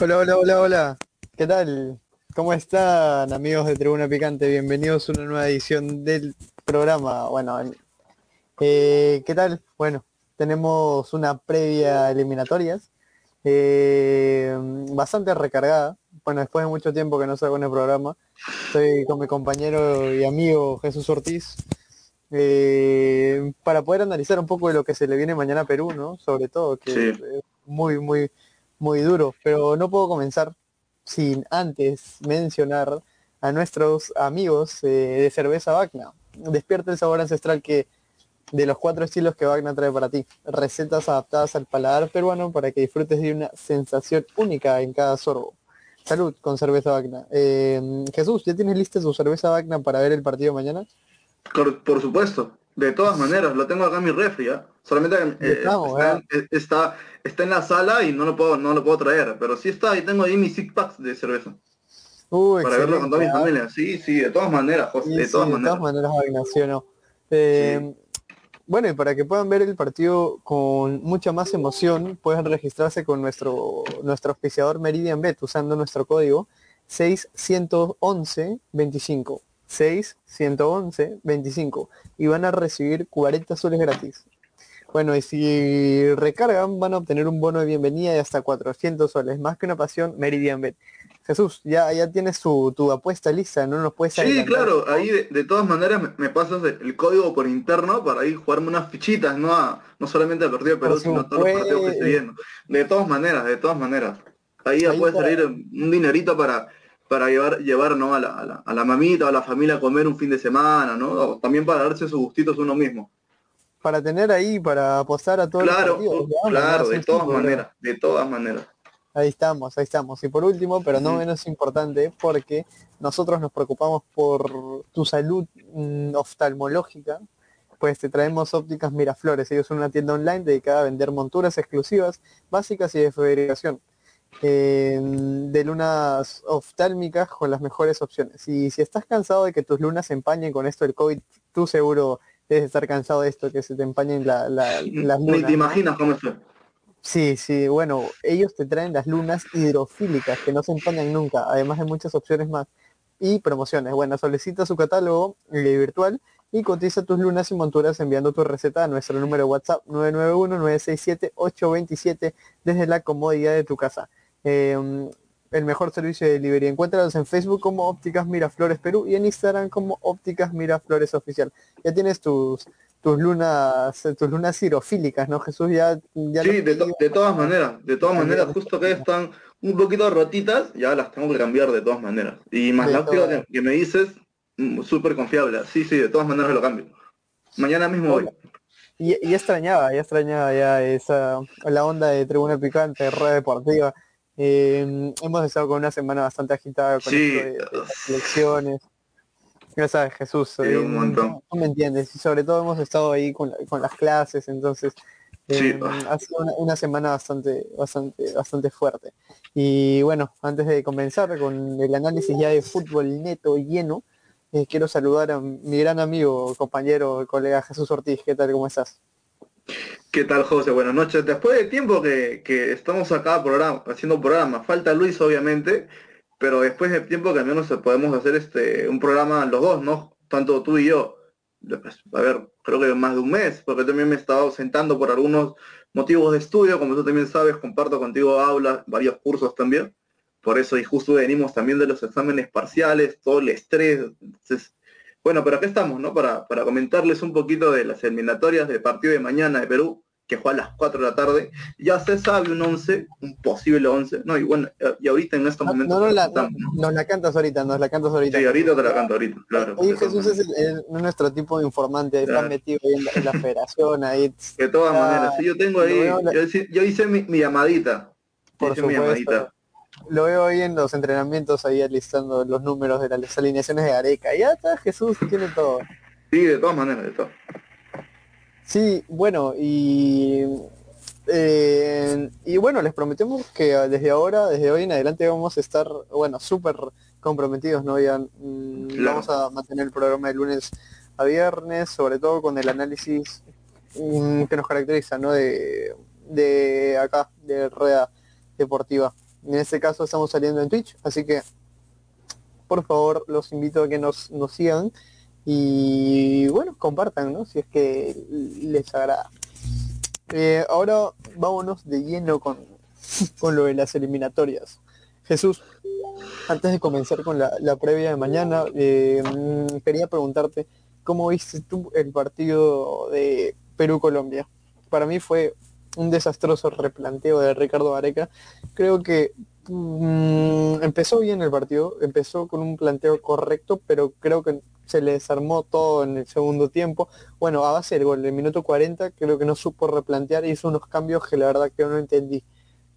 Hola, hola, hola, hola. ¿Qué tal? ¿Cómo están amigos de Tribuna Picante? Bienvenidos a una nueva edición del programa. Bueno, eh, ¿qué tal? Bueno, tenemos una previa eliminatorias eh, bastante recargada. Bueno, después de mucho tiempo que no salgo en el programa, estoy con mi compañero y amigo Jesús Ortiz eh, para poder analizar un poco de lo que se le viene mañana a Perú, ¿no? Sobre todo, que es muy, muy, muy duro. Pero no puedo comenzar sin antes mencionar a nuestros amigos eh, de cerveza Vacna. Despierta el sabor ancestral que de los cuatro estilos que Wagner trae para ti. Recetas adaptadas al paladar peruano para que disfrutes de una sensación única en cada sorbo. Salud con cerveza Vacna. Eh, Jesús, ¿ya tienes lista tu cerveza Vacna para ver el partido mañana? Por, supuesto, de todas maneras, lo tengo acá en mi refri, ¿ya? Solamente eh, está, está, en la sala y no lo puedo, no lo puedo traer, pero sí está, y tengo ahí mis six packs de cerveza. para verlo con toda mi familia. Sí, sí, de todas maneras, José, de todas maneras. De todas maneras, Wagner, ¿sí o no? Eh, bueno, y para que puedan ver el partido con mucha más emoción, pueden registrarse con nuestro, nuestro auspiciador Meridian Bet usando nuestro código 611125. 6111 25 y van a recibir 40 soles gratis. Bueno, y si recargan van a obtener un bono de bienvenida de hasta 400 soles, más que una pasión Meridian Bet. Jesús, ya, ya tienes tu, apuesta lista, ¿no nos puedes Sí, claro, ahí de, todas maneras me, pasas el, código por interno para ir jugarme unas fichitas, no no solamente al partido de Perú, sino a todos los partidos que estoy viendo. De todas maneras, de todas maneras. Ahí ya puede salir un dinerito para, para llevar, llevar ¿no? a, la, a, la, mamita o a la familia a comer un fin de semana, ¿no? también para darse sus gustitos uno mismo. Para tener ahí, para apostar a todos claro, Claro, de todas maneras, de todas maneras. Ahí estamos, ahí estamos. Y por último, pero no menos importante, porque nosotros nos preocupamos por tu salud mm, oftalmológica, pues te traemos ópticas Miraflores. Ellos son una tienda online dedicada a vender monturas exclusivas, básicas y de fabricación. de lunas oftálmicas con las mejores opciones. Y si estás cansado de que tus lunas se empañen con esto del COVID, tú seguro debes estar cansado de esto, que se te empañen la, las lunas. Ni te imaginas cómo es. Sí, sí, bueno, ellos te traen las lunas hidrofílicas que no se empañan nunca, además de muchas opciones más y promociones. Bueno, solicita su catálogo eh, virtual y cotiza tus lunas y monturas enviando tu receta a nuestro número de WhatsApp 991-967-827 desde la comodidad de tu casa. Em, el mejor servicio de delivery. Encuéntralos en Facebook como Ópticas Miraflores Perú y en Instagram como Ópticas Miraflores Oficial. Ya tienes tus tus lunas, tus lunas cirofílicas, ¿no? Jesús ya... ya sí, de, todas maneras, de todas maneras, justo que están un poquito rotitas, ya las tengo que cambiar de todas maneras. Y más la óptica que, me dices, mm, súper confiable. Sí, sí, de todas maneras lo cambio. Mañana mismo voy. Y, y, extrañaba, ya extrañaba ya esa, la onda de tribuna picante, red deportiva. Eh, hemos estado con una semana bastante agitada con sí. elecciones Gracias, Jesús. un eh, montón. me entiendes. Y sobre todo hemos estado ahí con, las clases, entonces eh, ha sido una, semana bastante, bastante, bastante fuerte. Y bueno, antes de comenzar con el análisis ya de fútbol neto lleno, eh, quiero saludar a mi gran amigo, compañero, colega Jesús Ortiz. ¿Qué tal? ¿Cómo estás? ¿Qué tal, José? Buenas noches. Después de tiempo que, que estamos acá programa, haciendo programa, falta Luis, obviamente, pero después de tiempo que al menos podemos hacer este un programa los dos, ¿no? Tanto tú y yo. A ver, creo que más de un mes, porque también me he estado sentando por algunos motivos de estudio, como tú también sabes, comparto contigo aulas, varios cursos también. Por eso y justo venimos también de los exámenes parciales, todo el estrés. Bueno, pero aquí estamos, ¿no? Para, para comentarles un poquito de las eliminatorias del partido de mañana de Perú que juega a las 4 de la tarde, ya se sabe un 11, un posible 11, no, y bueno, y ahorita en estos momentos... No, no, la, nos la cantas ahorita, nos la cantas ahorita. Sí, ahorita te la canto ahorita, claro. Oye, Jesús es nuestro tipo de informante, está metido ahí en la, federación, ahí... De todas maneras, sí, yo tengo ahí, yo, hice mi, llamadita. Por supuesto. Lo veo ahí en los entrenamientos, ahí alistando los números de las alineaciones de Areca. Ya está, Jesús, tiene todo. Sí, de todas maneras, de todo. Sí, bueno, y Eh, y bueno, les prometemos que desde ahora, desde hoy en adelante vamos a estar, bueno, súper comprometidos, ¿no? Ya, mm, Vamos a mantener el programa de lunes a viernes, sobre todo con el análisis mm, que nos caracteriza, ¿no? De, de acá, de Rueda Deportiva. En este caso estamos saliendo en Twitch, así que por favor los invito a que nos, sigan y bueno, compartan, ¿no? Si es que les agrada. Eh, ahora vámonos de lleno con, con lo de las eliminatorias. Jesús, antes de comenzar con la, previa de mañana, eh, mm, quería preguntarte, ¿cómo viste tú el partido de Perú-Colombia? Para mí fue un desastroso replanteo de Ricardo Areca. Creo que mm, empezó bien el partido, empezó con un planteo correcto, pero creo que se le desarmó todo en el segundo tiempo. Bueno, a base del gol, el minuto 40 creo que no supo replantear hizo unos cambios que la verdad que no entendí.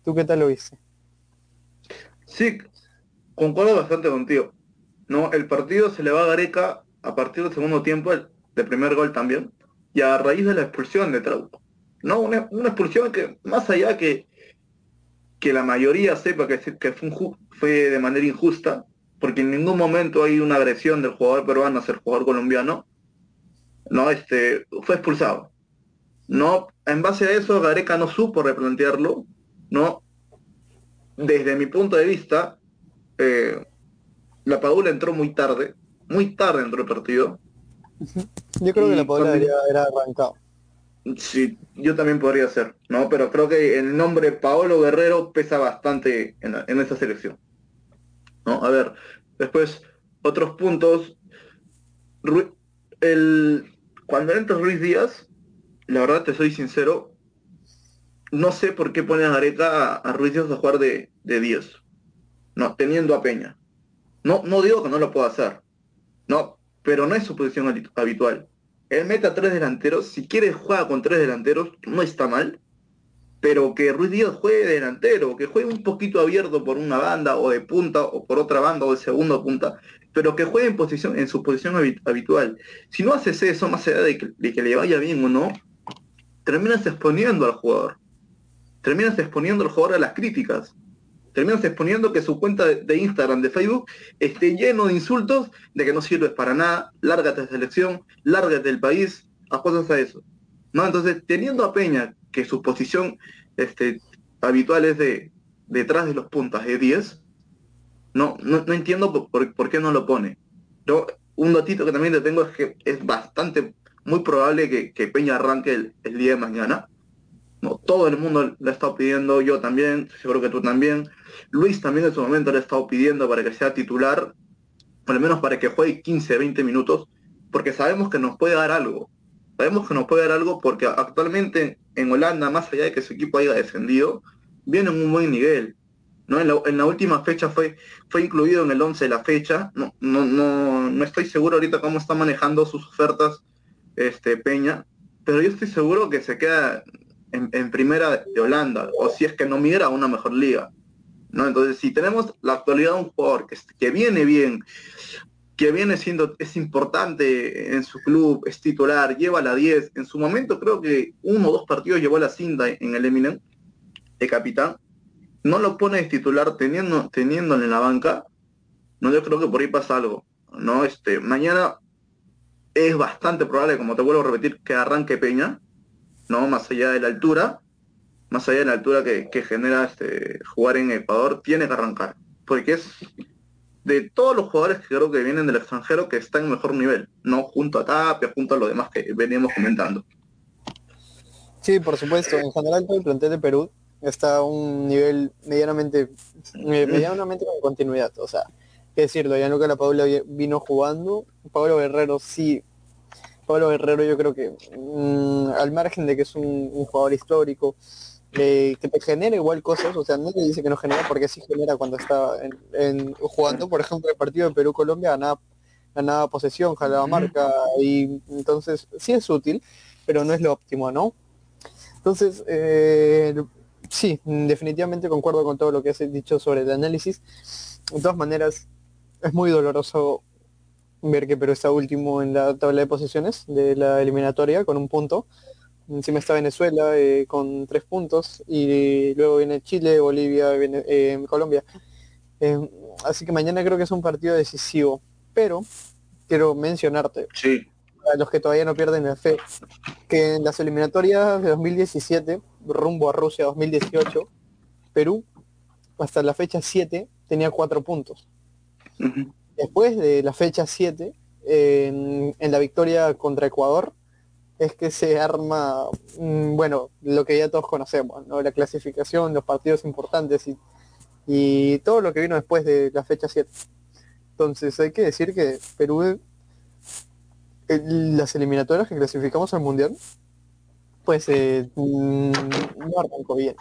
¿Tú qué tal lo viste? Sí, concuerdo bastante contigo. No, el partido se le va a Gareca a partir del segundo tiempo, el, primer gol también, y a raíz de la expulsión de Trauco. No, una, expulsión que, más allá que, que la mayoría sepa que, que fue, fue de manera injusta, porque en ningún momento hay una agresión del jugador peruano hacia el jugador colombiano, no, este, fue expulsado. No, en base a eso, Gareca no supo replantearlo, ¿no? Desde mi punto de vista, eh, la Padula entró muy tarde, muy tarde entró el partido. Yo creo que la Padula debería haber arrancado. Sí, yo también podría ser, ¿no? Pero creo que el nombre Paolo Guerrero pesa bastante en, en esa selección. ¿no? A ver, después, otros puntos. el, cuando entra Ruiz Díaz, la verdad te soy sincero, no sé por qué pone a a, Ruiz Díaz a jugar de, de 10. No, teniendo a Peña. No, no digo que no lo pueda hacer. No, pero no es su posición habitual. Él mete a tres delanteros, si quiere juega con tres delanteros, no está mal pero que Ruiz Díaz juegue de delantero, que juegue un poquito abierto por una banda o de punta o por otra banda o de segundo punta, pero que juegue en, posición, en su posición habitual. Si no haces eso, más allá de que, le vaya bien o no, terminas exponiendo al jugador. Terminas exponiendo al jugador a las críticas. Terminas exponiendo que su cuenta de, Instagram, de Facebook, esté lleno de insultos de que no sirves para nada, lárgate de selección, lárgate del país, a cosas a eso. ¿No? Entonces, teniendo a Peña, que su posición este, habitual es de detrás de los puntas de 10, no, no, entiendo por, qué no lo pone. Yo, un datito que también te tengo es que es bastante, muy probable que, Peña arranque el, día de mañana. No, todo el mundo le ha estado pidiendo, yo también, seguro que tú también. Luis también en su momento le ha estado pidiendo para que sea titular, lo menos para que juegue 15, 20 minutos, porque sabemos que nos puede dar algo sabemos que nos puede dar algo porque actualmente en Holanda, más allá de que su equipo haya descendido, viene en un buen nivel. ¿no? En, la, última fecha fue, fue incluido en el 11 de la fecha. No, no, no, no estoy seguro ahorita cómo está manejando sus ofertas este, Peña, pero yo estoy seguro que se queda en, primera de Holanda, o si es que no migra a una mejor liga. ¿no? Entonces, si tenemos la actualidad de un jugador que, que viene bien, que viene siendo, es importante en su club, es titular, lleva la 10. En su momento creo que uno o dos partidos llevó la cinta en el Eminem de capitán. No lo pone de titular teniendo, teniéndole en la banca. No, yo creo que por ahí pasa algo. No, este, mañana es bastante probable, como te vuelvo a repetir, que arranque Peña, ¿no? Más allá de la altura, más allá de la altura que, que genera este, jugar en Ecuador, tiene que arrancar. Porque es de todos los jugadores que creo que vienen del extranjero que están en mejor nivel, no junto a Tapia, junto a lo demás que veníamos comentando. Sí, por supuesto. En general todo el plantel de Perú está a un nivel medianamente, medianamente con continuidad. O sea, qué decirlo, que la Paula vino jugando. Pablo Guerrero sí. Pablo Guerrero yo creo que mm, al margen de que es un jugador histórico, que te genera igual cosas, o sea, no le dice que no genera porque sí genera cuando está en, jugando, por ejemplo, el partido de Perú-Colombia ganaba, ganaba posesión, jalaba marca, y entonces sí es útil, pero no es lo óptimo, ¿no? Entonces, eh, sí, definitivamente concuerdo con todo lo que has dicho sobre el análisis. De todas maneras, es muy doloroso ver que Perú está último en la tabla de posiciones de la eliminatoria con un punto Encima está Venezuela eh, con tres puntos y luego viene Chile, Bolivia, eh, Colombia. Eh, así que mañana creo que es un partido decisivo. Pero quiero mencionarte, Sí, a los que todavía no pierden la fe, que en las eliminatorias de 2017, rumbo a Rusia 2018, Perú, hasta la fecha 7, tenía cuatro puntos. Después de la fecha 7, en, la victoria contra Ecuador, es que se arma, mm, bueno, lo que ya todos conocemos, ¿no? La clasificación, los partidos importantes y, todo lo que vino después de la fecha 7. Entonces hay que decir que Perú, las eliminatorias que clasificamos al Mundial, pues eh, mm, no arrancó bien.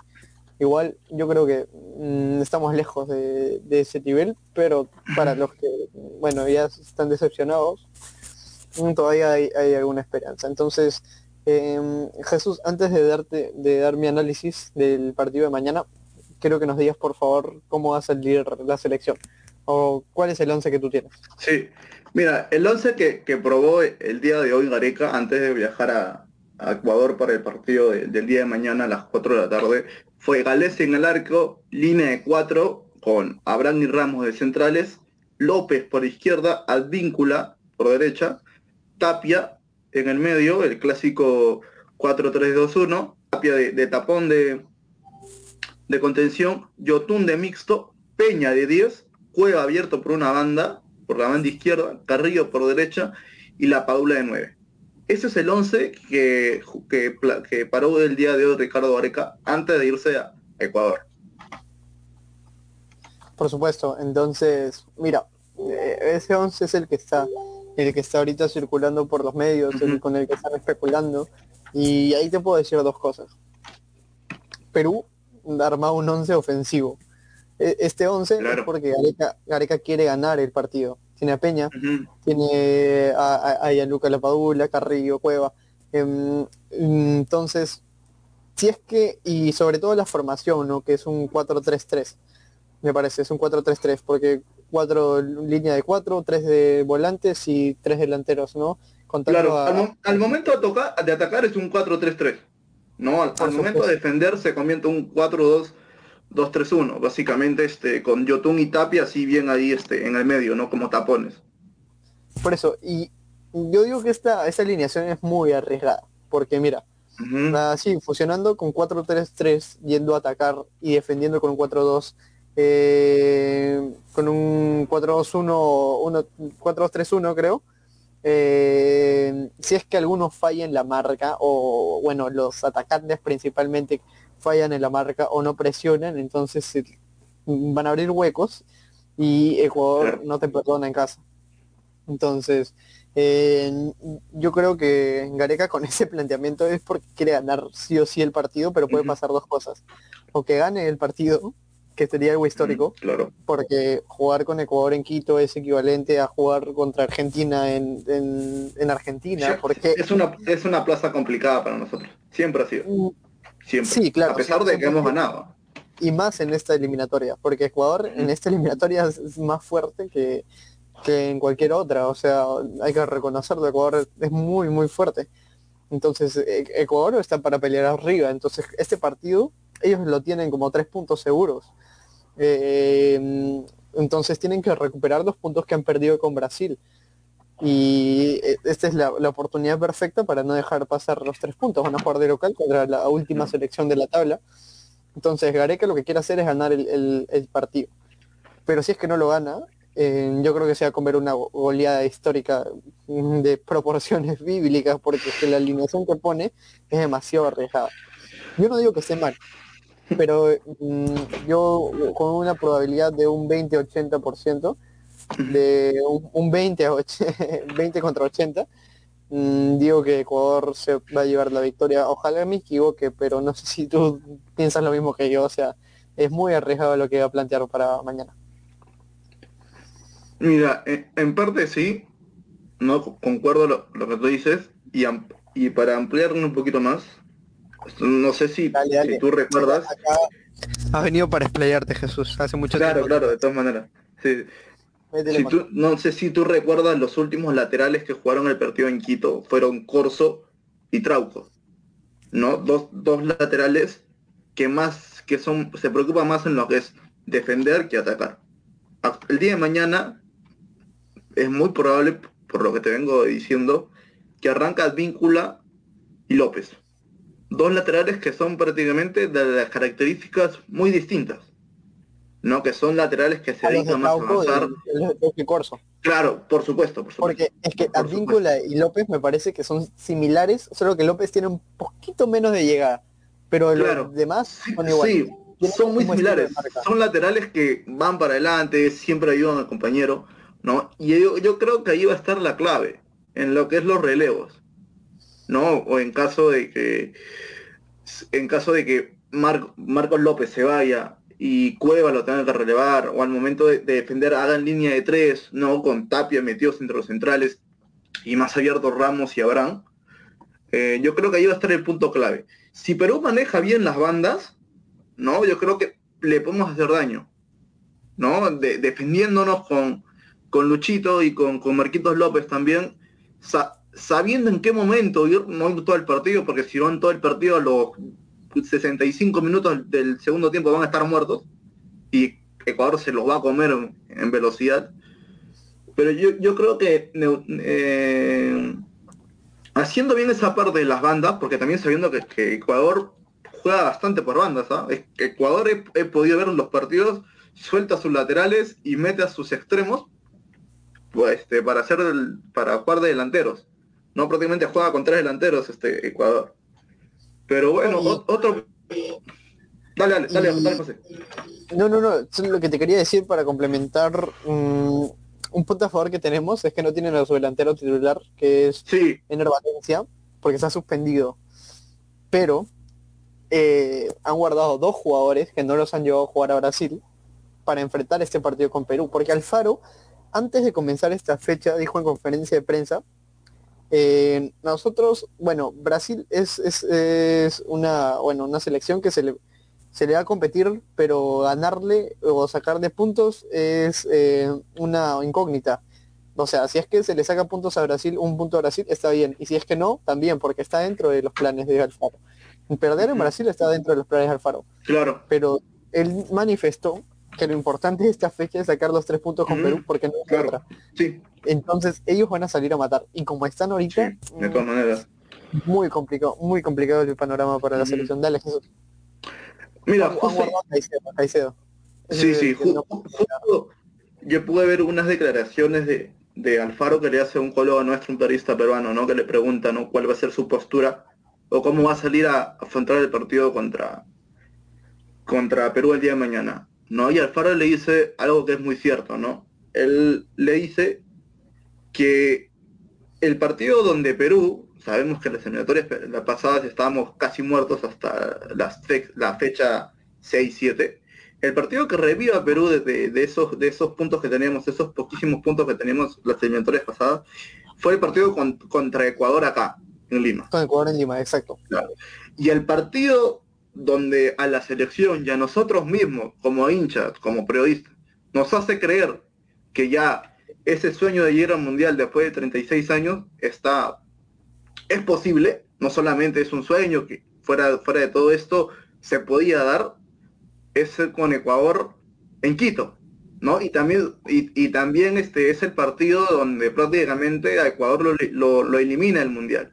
Igual yo creo que mm, estamos lejos de, ese nivel, pero para los que, bueno, ya están decepcionados, mm, todavía hay, alguna esperanza. Entonces, em, Jesús, antes de darte, de dar mi análisis del partido de mañana, quiero que nos digas por favor cómo va a salir la selección o cuál es el once que tú tienes. sí. Mira, el 11 que, que probó el día de hoy Gareca antes de viajar a, Ecuador para el partido de- del día de mañana a las 4 de la tarde fue Galés en el arco, línea de 4 con Abraham y Ramos de centrales, López por izquierda, Advíncula por derecha, Tapia en el medio, el clásico 4-3-2-1, Tapia de, de tapón de, de contención, Yotun de mixto, Peña de 10, Cueva abierto por una banda, por la banda izquierda, Carrillo por derecha y la Padula de 9. Ese es el 11 que, que, paró el día de hoy Ricardo Areca antes de irse a Ecuador. Por supuesto, entonces, mira, eh, ese 11 es el que está, el que está ahorita circulando por los medios, el con el que están especulando, y ahí te puedo decir dos cosas. Perú ha armado un 11 ofensivo. E- Este 11 es porque Gareca, Gareca quiere ganar el partido. Tiene a Peña, Ujú. tiene a, a, a Gianluca Lapadula, Carrillo, Cueva. Em, entonces, si es que, y sobre todo la formación, ¿no? Que es un 4-3-3, me parece, es un 4-3-3, porque cuatro línea de cuatro, tres de volantes y tres delanteros, ¿no? Contando Claro, a- al, mo- al momento de, tocar, de atacar es un 4-3-3. No, al, al momento de defender se convierte un 4-2-2-3-1. Básicamente este, con Yotun y Tapia así bien ahí este, en el medio, ¿no? Como tapones. por eso, y yo digo que esta, esta alineación es muy arriesgada, porque mira, Ujú. así fusionando con 4-3-3, yendo a atacar y defendiendo con un 4-2, eh, con un 4-2-1, uno- 4-2-3-1 creo. eh, si es que algunos fallan la marca o bueno los atacantes principalmente fallan en la marca o no presionan entonces van a abrir huecos y Ecuador Claro. no te perdona en casa entonces eh, yo creo que Gareca con ese planteamiento es porque quiere ganar sí o sí el partido pero puede pasar dos cosas o que gane el partido que sería algo histórico Claro. porque jugar con Ecuador en Quito es equivalente a jugar contra Argentina en, en, en Argentina, Sí, porque Es una, es una plaza complicada para nosotros. Siempre ha sido. Mm, Siempre. Sí, claro, A pesar de que hemos ganado. y más en esta eliminatoria, porque Ecuador en esta eliminatoria es- más fuerte que, que en cualquier otra, o sea, hay que reconocerlo, Ecuador es muy, muy fuerte. Entonces, E- Ecuador está para pelear arriba, entonces este partido ellos lo tienen como tres puntos seguros. Eh, entonces tienen que recuperar los puntos que han perdido con Brasil. Y eh, esta es la, la oportunidad perfecta para no dejar pasar los tres puntos. Van a jugar de local contra la última selección de la tabla. Entonces Gareca lo que quiere hacer es ganar el, el- el partido. Pero si es que no lo gana, eh, yo creo que se va a comer una go- goleada histórica mm, de proporciones bíblicas, porque es que la alineación que pone es demasiado arriesgada. Yo no digo que esté mal, pero mm, yo con una probabilidad de un 20-80%, de un, un 20, a och- 20 contra 80, mm, digo que Ecuador se va a llevar la victoria. Ojalá me equivoque, pero no sé si tú piensas lo mismo que yo. O sea, es muy arriesgado lo que va a plantear para mañana. Mira, en, en parte sí, no concuerdo lo, lo que tú dices, y, y para ampliarlo un poquito más, no sé si, Dale, dale. si tú recuerdas, Has venido para explayarte, Jesús, hace mucho claro, claro, de todas maneras. Sí. Si tú- no sé si tú recuerdas los últimos laterales que jugaron el partido en Quito, fueron Corso y Trauco. ¿no? Dos, dos laterales que más, que son, se preocupan más en lo que es defender que atacar. El día de mañana es muy probable, por lo que te vengo diciendo, que arranca Víncula y López. Dos laterales que son prácticamente de las características muy distintas. ¿No? Que son laterales que se dedican más a avanzar. Claro, por supuesto, por supuesto. Porque es que Advíncula y López me parece que son similares, solo que López tiene un poquito menos de llegada. Pero los demás son iguales. Sí, son muy similares. Son laterales que van para adelante, siempre ayudan al compañero, ¿no? Y yo, yo creo que ahí va a estar la clave, en lo que es los relevos. ¿No? O en caso de que en caso de que Marcos López se vaya y Cueva lo tenga que relevar, o al momento de, defender hagan línea de tres, ¿no? Con Tapia metidos entre los centrales y más abiertos Ramos y Abraham. Eh, yo creo que ahí va a estar el punto clave. Si Perú maneja bien las bandas, ¿no? Yo creo que le podemos hacer daño, ¿no? defendiéndonos con, con Luchito y con, con Marquitos López también, sabiendo en qué momento ir, no todo el partido, porque si van todo el partido los 65 minutos del segundo tiempo van a estar muertos y Ecuador se los va a comer en, velocidad. Pero yo, creo que eh, haciendo bien esa parte de las bandas, porque también sabiendo que, Ecuador juega bastante por bandas, ¿sabes? Ecuador he, podido ver los partidos, suelta sus laterales y mete a sus extremos pues, este, para hacer para jugar de delanteros. No prácticamente juega con tres delanteros este Ecuador. Pero bueno, otro... Dale, dale, dale, dale, José. No, no, no, lo que te quería decir para complementar mm, un punto a favor que tenemos es que no tienen a su delantero titular, que es sí. Ener Valencia, porque está suspendido. Pero eh, han guardado dos jugadores que no los han llevado a jugar a Brasil para enfrentar este partido con Perú, porque Alfaro, antes de comenzar esta fecha, dijo en conferencia de prensa eh, nosotros, bueno, Brasil es, es, una, bueno, una selección que se le, se le va a competir, pero ganarle o sacar de puntos es eh, una incógnita. O sea, si es que se le saca puntos a Brasil, un punto a Brasil está bien. Y si es que no, también, porque está dentro de los planes de Alfaro. Perder en Brasil está dentro de los planes de Alfaro. Claro. Pero él manifestó que lo importante de esta fecha es sacar los tres puntos con Perú porque no hay otra. Sí. Entonces ellos van a salir a matar. Y como están ahorita, de todas maneras. Muy complicado, muy complicado el panorama para la selección. Dale, Jesús. Mira, Caicedo, Sí, sí, yo pude ver unas declaraciones de, de Alfaro que le hace un colega nuestro, un periodista peruano, ¿no? Que le pregunta, ¿no? ¿Cuál va a ser su postura o cómo va a salir a afrontar el partido contra, contra Perú el día de mañana? ¿No? Y Alfaro le dice algo que es muy cierto, ¿no? Él le dice que el partido donde Perú, sabemos que las eliminatorias las pasadas estábamos casi muertos hasta la fecha 6-7, el partido que reviva Perú de, esos, de esos puntos que teníamos, esos poquísimos puntos que teníamos las eliminatorias pasadas, fue el partido contra Ecuador acá, en Lima. Con Ecuador en Lima, exacto. Y el partido donde a la selección y a nosotros mismos, como hinchas, como periodistas, nos hace creer que ya ese sueño de llegar al mundial después de 36 años está es posible, no solamente es un sueño que fuera, fuera de todo esto se podía dar, es con Ecuador en Quito, ¿no? Y también, y, también este es el partido donde prácticamente a Ecuador lo, lo, lo elimina el mundial.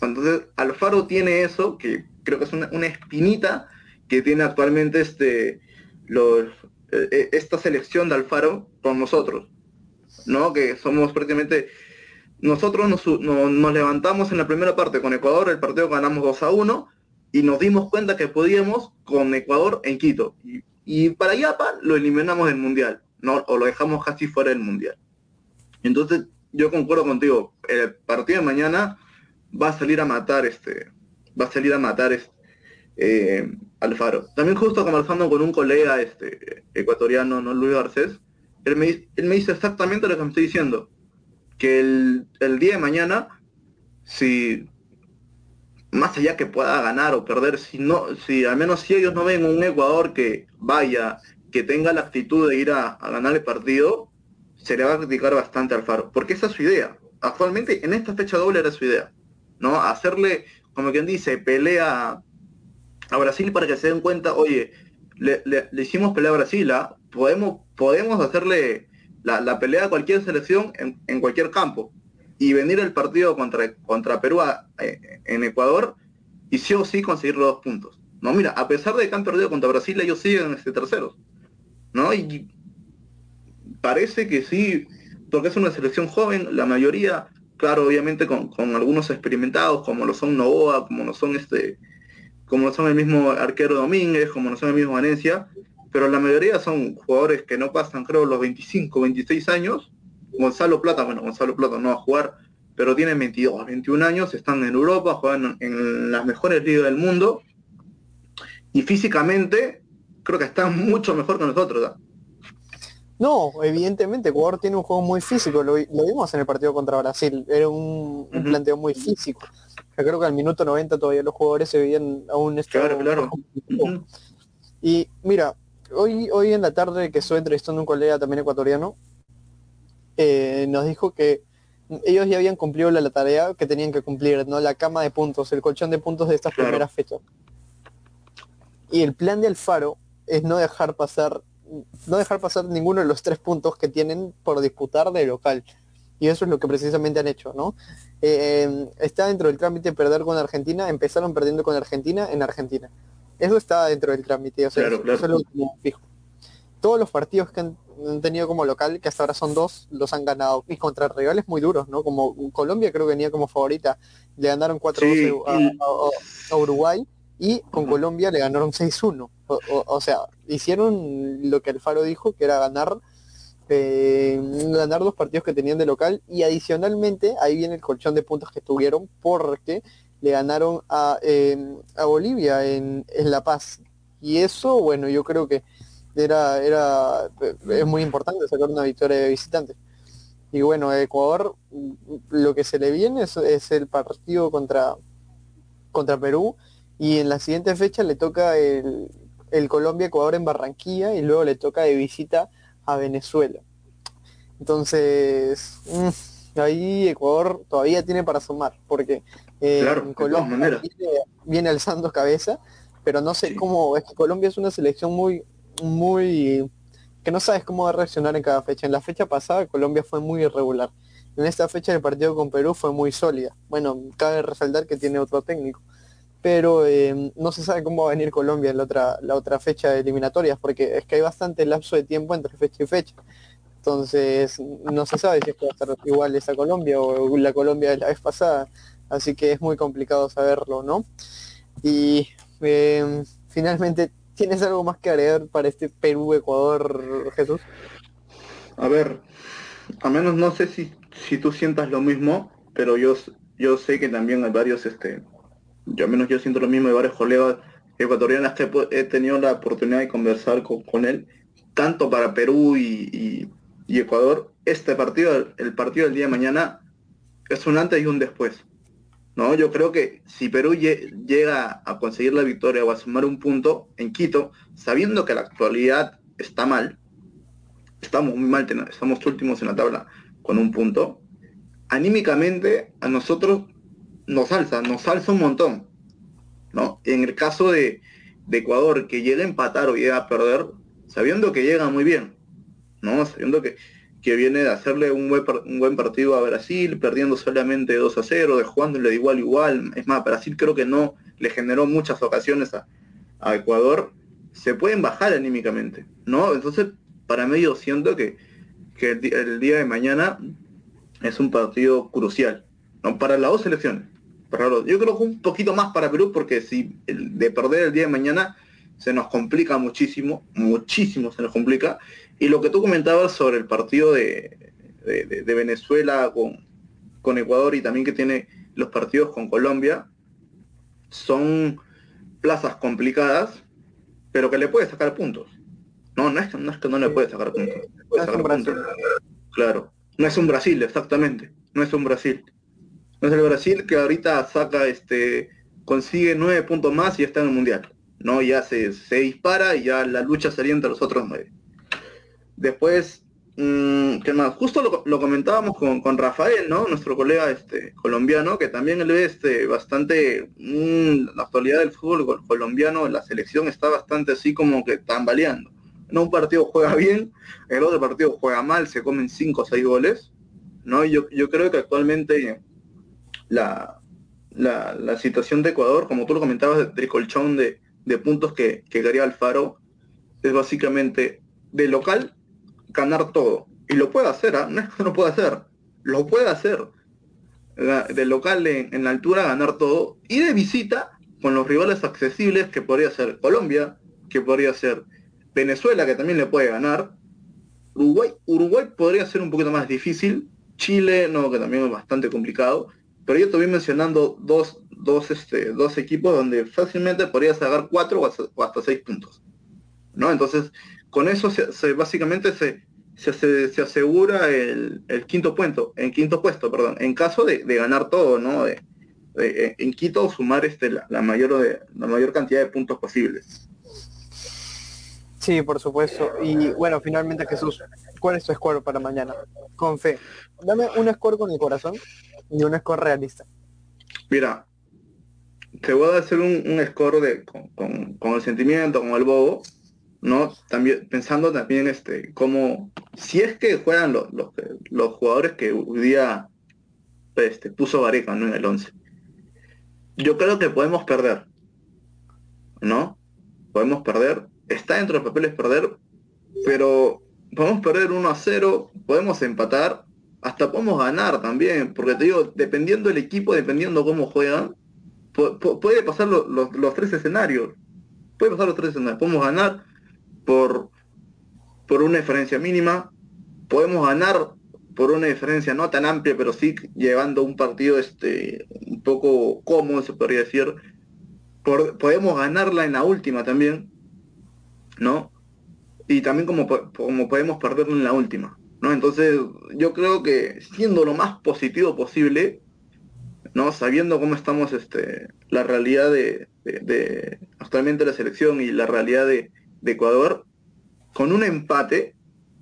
Entonces, Alfaro tiene eso que creo que es una, espinita que tiene actualmente este, eh, eh, esta selección de Alfaro con nosotros, ¿no? Que somos prácticamente, nosotros nos, nos, levantamos en la primera parte con Ecuador, el partido ganamos 2 a 1 y nos dimos cuenta que podíamos con Ecuador en Quito. Y, para Yapa lo eliminamos del Mundial, ¿no? O lo dejamos casi fuera del Mundial. Entonces, yo concuerdo contigo, el partido de mañana va a salir a matar este va a salir a matar eh, Alfaro. También justo conversando con un colega este, ecuatoriano, ¿no? Luis Garcés, él me, dice exactamente lo que me estoy diciendo. Que el, día de mañana, si más allá que pueda ganar o perder, si no, si al menos si ellos no ven un Ecuador que vaya, que tenga la actitud de ir a, ganar el partido, se le va a criticar bastante al Alfaro, porque esa es su idea. Actualmente en esta fecha doble era su idea, ¿no? Hacerle como quien dice, pelea a Brasil para que se den cuenta, oye, le, hicimos pelea a Brasil, ¿ah? podemos, podemos hacerle la, pelea a cualquier selección en, cualquier campo y venir el partido contra, contra Perú eh, en Ecuador y sí o sí conseguir los dos puntos. No, mira, a pesar de que han perdido contra Brasil, ellos siguen este terceros. ¿No? Y parece que sí, porque es una selección joven, la mayoría, claro, obviamente con, algunos experimentados, como lo son Novoa, como lo son este, como son el mismo arquero Domínguez, como lo son el mismo Valencia, pero la mayoría son jugadores que no pasan, creo, los 25, 26 años. Gonzalo Plata, bueno, Gonzalo Plata no va a jugar, pero tiene 22, 21 años, están en Europa, juegan en las mejores ligas del mundo, y físicamente creo que están mucho mejor que nosotros. No, evidentemente, Ecuador tiene un juego muy físico, lo, vimos en el partido contra Brasil, era un, planteo muy físico. Yo creo que al minuto 90 todavía los jugadores se veían aún Claro, claro. Y mira, hoy, hoy en la tarde que estoy entrevistando a un colega también ecuatoriano, eh, nos dijo que ellos ya habían cumplido la, tarea que tenían que cumplir, ¿no? La cama de puntos, el colchón de puntos de estas primeras fechas. Y el plan de Alfaro es no dejar pasar no dejar pasar ninguno de los tres puntos que tienen por disputar de local. Y eso es lo que precisamente han hecho, ¿no? Eh, está dentro del trámite perder con Argentina, empezaron perdiendo con Argentina en Argentina. Eso está dentro del trámite, o sea, eso, es lo fijo. Todos los partidos que han, tenido como local, que hasta ahora son dos, los han ganado. Y contra rivales muy duros, ¿no? Como Colombia creo que venía como favorita. Le ganaron 4-2 a, Uruguay y con Colombia le ganaron 6-1. O, sea, hicieron lo que el Faro dijo, que era ganar eh, ganar los partidos que tenían de local y adicionalmente ahí viene el colchón de puntos que tuvieron porque le ganaron a, em, a Bolivia en, en, La Paz. Y eso, bueno, yo creo que era, era es muy importante sacar una victoria de visitante. Y bueno, Ecuador lo que se le viene es, es el partido contra, contra Perú y en la siguiente fecha le toca el, Colombia-Ecuador en Barranquilla y luego le toca de visita a Venezuela. Entonces, mm, ahí Ecuador todavía tiene para sumar, porque eh, en Colombia viene, alzando cabeza, pero no sé cómo, es que Colombia es una selección muy, muy, que no sabes cómo va a reaccionar en cada fecha. En la fecha pasada Colombia fue muy irregular. En esta fecha el partido con Perú fue muy sólida. Bueno, cabe resaltar que tiene otro técnico pero eh, no se sabe cómo va a venir Colombia en la otra, la otra fecha de eliminatorias, porque es que hay bastante lapso de tiempo entre fecha y fecha. Entonces, no se sabe si es que va a estar igual esa Colombia o la Colombia de la vez pasada, así que es muy complicado saberlo, ¿no? Y eh, finalmente, ¿tienes algo más que agregar para este Perú-Ecuador, Jesús? A ver, a menos no sé si, si tú sientas lo mismo, pero yo, yo sé que también hay varios este, yo al menos yo siento lo mismo de varios colegas ecuatorianos que he tenido la oportunidad de conversar con, él, tanto para Perú y, Ecuador, este partido, el partido del día de mañana, es un antes y un después. ¿no? Yo creo que si Perú llega a conseguir la victoria o a sumar un punto en Quito, sabiendo que la actualidad está mal, estamos muy mal, estamos últimos en la tabla con un punto, anímicamente a nosotros nos alza, nos alza un montón. ¿no? En el caso de, Ecuador, que llega a empatar o llega a perder, sabiendo que llega muy bien, ¿no? Sabiendo que, que viene de hacerle un buen, un buen partido a Brasil, perdiendo solamente 2 a 0, de jugándole de igual igual. Es más, Brasil creo que no le generó muchas ocasiones a, Ecuador. Se pueden bajar anímicamente, ¿no? Entonces, para mí yo siento que, que el, día de mañana es un partido crucial, ¿no? Para las dos selecciones yo creo que un poquito más para Perú porque si de perder el día de mañana se nos complica muchísimo, muchísimo se nos complica. Y lo que tú comentabas sobre el partido de, Venezuela con, con Ecuador y también que tiene los partidos con Colombia, son plazas complicadas, pero que le puede sacar puntos. No, no es, no es que no le puede sacar puntos. Claro. No es un Brasil, exactamente. No es un Brasil. No es el Brasil que ahorita saca, este, consigue nueve puntos más y está en el Mundial. ¿no? Ya se, se dispara y ya la lucha sería entre los otros nueve. Después, Mm, ¿Qué más? Justo lo, comentábamos con, Rafael, ¿no? Nuestro colega este, colombiano, que también él ve este, bastante, mm, la actualidad del fútbol colombiano, la selección está bastante así como que tambaleando. No un partido juega bien, el otro partido juega mal, se comen 5 o 6 goles, ¿no? yo, yo creo que actualmente la, la, situación de Ecuador, como tú lo comentabas, del colchón de, puntos que, que quería Alfaro, es básicamente de local ganar todo. Y lo puede hacer, ¿ah? no es que no puede hacer, lo puede hacer. De local en, la altura ganar todo. Y de visita con los rivales accesibles que podría ser Colombia, que podría ser Venezuela, que también le puede ganar. Uruguay, Uruguay podría ser un poquito más difícil. Chile, no, que también es bastante complicado. Pero yo estoy mencionando dos, dos, este, dos equipos donde fácilmente podría sacar cuatro o hasta, seis puntos. ¿no? Entonces, con eso se, básicamente se, se, asegura el, quinto puesto, en quinto puesto, perdón, en caso de, ganar todo, ¿no? De, en Quito sumar este, la, mayor de, la mayor cantidad de puntos posibles. Sí, por supuesto. Y bueno, finalmente Jesús, ¿cuál es tu score para mañana? Con fe. Dame un score con el corazón y un score realista. Mira, te voy a hacer un, un score de, con, con, el sentimiento, con el bobo, ¿no? También pensando también este cómo si es que juegan los, los, jugadores que hoy día este, puso Gareca ¿no? en el 11. Yo creo que podemos perder. ¿No? Podemos perder. Está dentro de papeles perder, pero podemos perder 1 a 0, podemos empatar, hasta podemos ganar también, porque te digo, dependiendo del equipo, dependiendo cómo juegan, puede pasar los tres escenarios. Puede pasar los tres escenarios. Podemos ganar, por, por una diferencia mínima, podemos ganar por una diferencia no tan amplia, pero sí llevando un partido este, un poco cómodo, se podría decir. podemos ganarla en la última también, ¿no? Y también como, como podemos perderla en la última, ¿no? Entonces yo creo que siendo lo más positivo posible, ¿no? Sabiendo cómo estamos, este, la realidad de, actualmente la selección y la realidad de, Ecuador con un empate,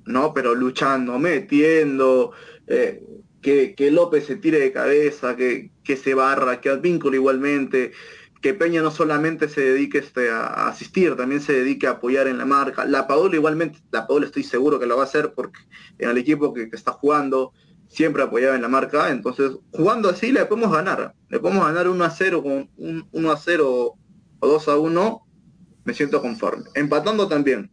¿no? Pero luchando, metiendo, eh, que, López se tire de cabeza, que, que se barra, que Advínculo igualmente, que Peña no solamente se dedique este, a, asistir, también se dedique a apoyar en la marca. La Padula igualmente, la Padula estoy seguro que lo va a hacer porque en el equipo que, está jugando siempre apoyaba en la marca, entonces jugando así le podemos ganar, le podemos ganar 1 a 0 con un 1 a 0 o 2 a 1 me siento conforme. Empatando también.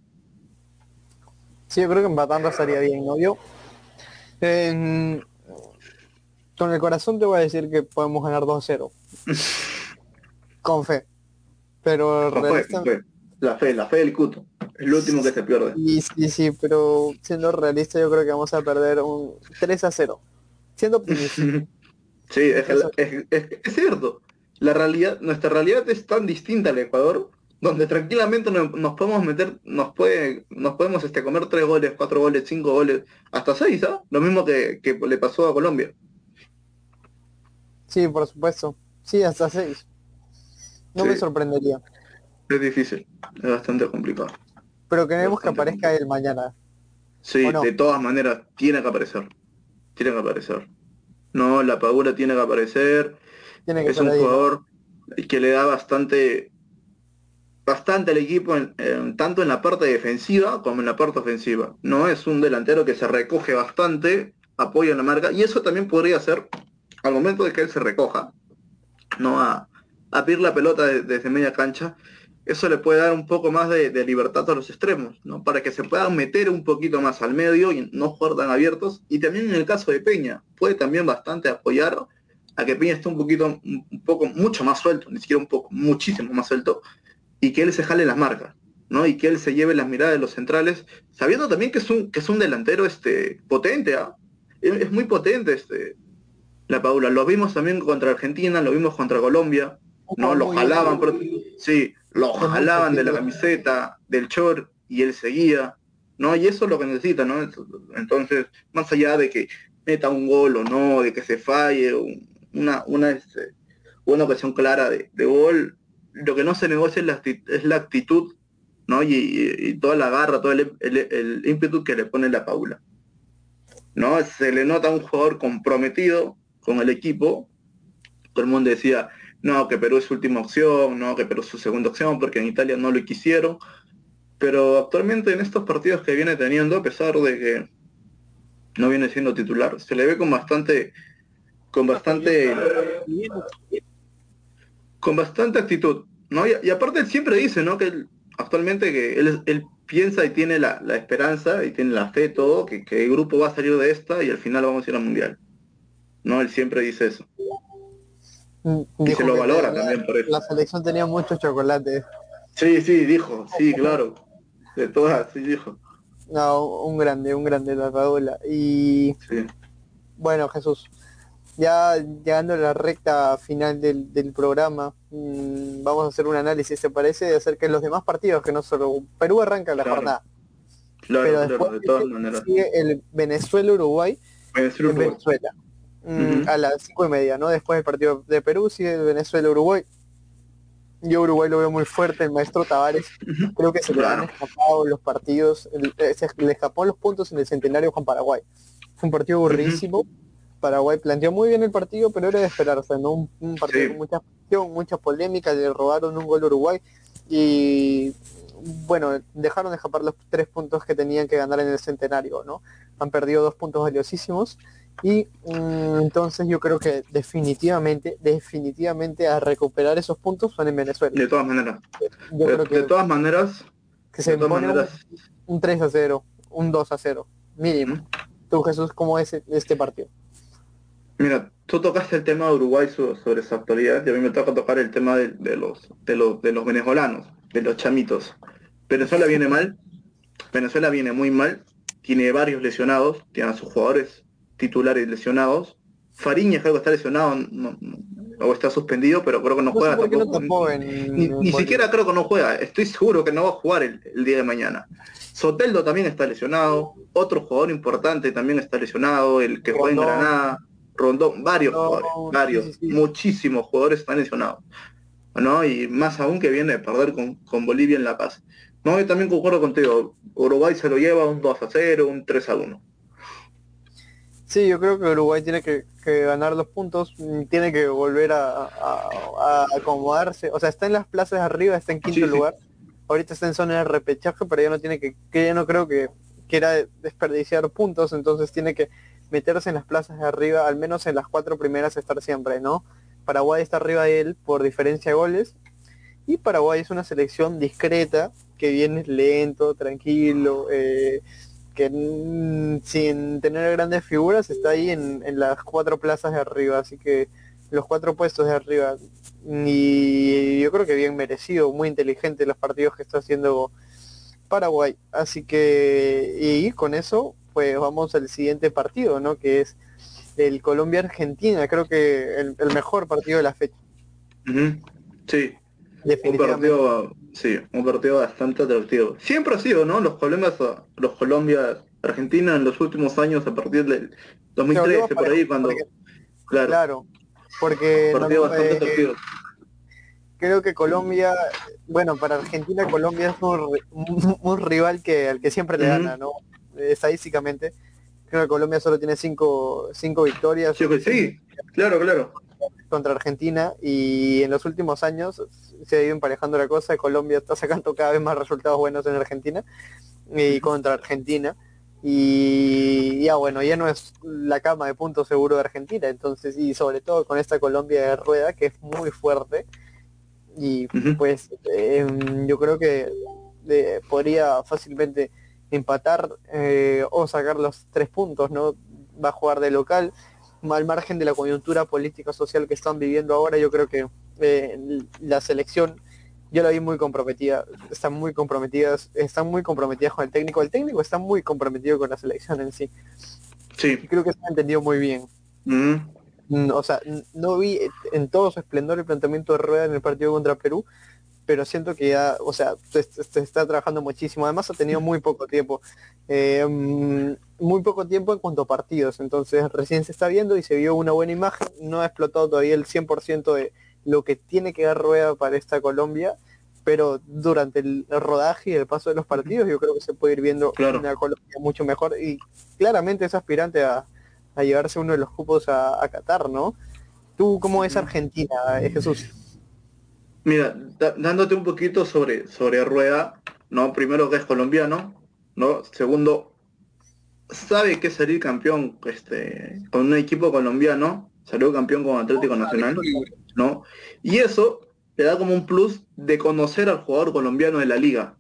Sí, yo creo que empatando estaría bien, ¿no? Yo, con el corazón te voy a decir que podemos ganar 2-0. con fe. Pero la fe, la fe del cuto. Es lo último que se pierde. Sí, sí, sí, pero siendo realista yo creo que vamos a perder un 3 a 0. Siendo optimista. sí, es, es, cierto. La realidad, nuestra realidad es tan distinta al Ecuador donde tranquilamente nos, podemos meter, nos puede, nos podemos este, comer tres goles, cuatro goles, cinco goles, hasta seis, ¿ah? Lo mismo que, le pasó a Colombia. Sí, por supuesto. Sí, hasta seis. No me sorprendería. Es difícil, es bastante complicado. Pero queremos que aparezca él mañana. Sí, de todas maneras, tiene que aparecer. Tiene que aparecer. No, la Padura tiene que aparecer. Tiene que es un jugador que le da bastante bastante el equipo tanto en la parte defensiva como en la parte ofensiva. No es un delantero que se recoge bastante, apoya en la marca, y eso también podría ser al momento de que él se recoja, no a, a pedir la pelota desde media cancha, eso le puede dar un poco más de, libertad a los extremos, ¿no? Para que se puedan meter un poquito más al medio y no jugar tan abiertos. Y también en el caso de Peña, puede también bastante apoyar a que Peña esté un poquito, un poco, mucho más suelto, ni siquiera un poco, muchísimo más suelto, y que él se jale las marcas, ¿no? Y que él se lleve las miradas de los centrales, sabiendo también que es un, que es un delantero este, potente, ¿ah? es, muy potente este, la Paula. Lo vimos también contra Argentina, lo vimos contra Colombia, ¿no? Lo jalaban, sí, lo jalaban de la camiseta, del short, y él seguía, ¿no? Y eso es lo que necesita, ¿no? Entonces, más allá de que meta un gol o no, de que se falle, una, una, este, una ocasión clara de, de gol, lo que no se negocia es la, es la actitud, ¿no? Y, toda la garra, todo el, ímpetu que le pone la Paula. ¿no? Se le nota un jugador comprometido con el equipo. Todo el mundo decía, no, que Perú es su última opción, no, que Perú es su segunda opción, porque en Italia no lo quisieron. Pero actualmente en estos partidos que viene teniendo, a pesar de que no viene siendo titular, se le ve con bastante, con bastante, con bastante actitud, ¿no? Y, aparte él siempre dice, ¿no? Que actualmente que él, piensa y tiene la, esperanza y tiene la fe todo, que, el grupo va a salir de esta y al final vamos a ir al mundial. ¿No? Él siempre dice eso. Y se lo valora también por eso. La selección tenía mucho chocolate. Sí, sí, dijo, sí, claro. De todas, sí dijo. No, un grande, un grande la Paola. Y bueno, Jesús, ya llegando a la recta final del, programa, mm, vamos a hacer un análisis, ¿se parece? De acerca de los demás partidos, que no solo Perú arranca la jornada. Claro, pero después de todas maneras. El Venezuela-Uruguay Venezuela, Venezuela. Mm, a las cinco y media, ¿no? Después del partido de Perú el Venezuela-Uruguay. Yo Uruguay lo veo muy fuerte, el maestro Tavares. Creo que se le han escapado los partidos, eh, se le escapó los puntos en el centenario con Paraguay. Fue un partido aburridísimo. Paraguay planteó muy bien el partido, pero era de esperarse, ¿no? Un, partido con mucha presión, mucha polémica, le robaron un gol a Uruguay y bueno, dejaron de escapar los tres puntos que tenían que ganar en el centenario, ¿no? Han perdido dos puntos valiosísimos y mm, entonces yo creo que definitivamente, definitivamente a recuperar esos puntos son en Venezuela. De todas maneras. de, todas maneras. Que se pone Un, 3 a 0, un 2 a 0, mínimo. Tú Jesús, ¿cómo es este partido? Mira, tú tocaste el tema de Uruguay sobre su actualidad y a mí me toca tocar el tema de, los, de, los, de los venezolanos, de los chamitos. Venezuela viene mal, Venezuela viene muy mal, tiene varios lesionados, tiene a sus jugadores titulares lesionados. Fariña creo que está lesionado o está suspendido, pero creo que no, juega tampoco. ni, siquiera creo que no juega. Estoy seguro que no va a jugar el, día de mañana. Soteldo también está lesionado. Otro jugador importante también está lesionado. El que juega en Granada. Rondón. Varios jugadores. Varios. Muchísimos jugadores están lesionados. ¿no? Y más aún que viene de perder con, con Bolivia en La Paz. No, yo también concuerdo contigo. Uruguay se lo lleva un 2 a 0, un 3 a 1. Sí, yo creo que Uruguay tiene que, ganar los puntos, mm, tiene que volver a, acomodarse. O sea, está en las plazas de arriba, está en quinto lugar. Ahorita está en zona de repechaje, pero ya no tiene que, que ya no creo que quiera desperdiciar puntos, entonces tiene que meterse en las plazas de arriba, al menos en las cuatro primeras estar siempre, ¿no? Paraguay está arriba de él por diferencia de goles. Y Paraguay es una selección discreta, que viene lento, tranquilo, eh, que sin tener grandes figuras está ahí en, las cuatro plazas de arriba, así que los cuatro puestos de arriba. Y yo creo que bien merecido, muy inteligente los partidos que está haciendo Paraguay. Así que, y con eso, pues vamos al siguiente partido, ¿no? Que es el Colombia-Argentina, creo que el, mejor partido de la fecha. Sí, Definitivamente. Sí, un partido bastante atractivo. Siempre ha sido, ¿no? Los Colombias, los Colombia Argentina en los últimos años a partir del 2013 por ahí cuando claro, claro porque eh, creo que Colombia bueno para Argentina Colombia es un, rival que al que siempre le gana no estadísticamente creo que Colombia solo tiene cinco, cinco victorias. Sí, sí. Claro claro. Contra Argentina y en los últimos años se ha ido emparejando la cosa. Colombia está sacando cada vez más resultados buenos en Argentina y contra Argentina. Y ya bueno, ya no es la cama de puntos seguro de Argentina, entonces, y sobre todo con esta Colombia de rueda que es muy fuerte. Y pues em, yo creo que eh, podría fácilmente empatar eh, o sacar los tres puntos, ¿no? Va a jugar de local al margen de la coyuntura política social que están viviendo ahora, yo creo que eh, la selección yo la vi muy comprometida, están muy comprometidas, están muy comprometidas con el técnico, el técnico está muy comprometido con la selección en sí. Sí. creo que se ha entendido muy bien. Mm. Mm, o sea, no vi en todo su esplendor el planteamiento de Rueda en el partido contra Perú, pero siento que ya, o sea, se, está trabajando muchísimo. Además ha tenido muy poco tiempo. Eh, mm, muy poco tiempo en cuanto a partidos. Entonces recién se está viendo y se vio una buena imagen. No ha explotado todavía el 100% de lo que tiene que dar rueda para esta Colombia. pero durante el rodaje y el paso de los partidos yo creo que se puede ir viendo una Colombia mucho mejor y claramente es aspirante a, llevarse uno de los cupos a, Qatar, ¿no? ¿Tú cómo es Argentina, eh, Jesús? Mira, dándote un poquito sobre, sobre Rueda, ¿no? Primero que es colombiano, ¿no? Segundo, sabe que salir campeón este, con un equipo colombiano, salió campeón con Atlético Nacional, ¿no? Y eso le da como un plus de conocer al jugador colombiano de la liga,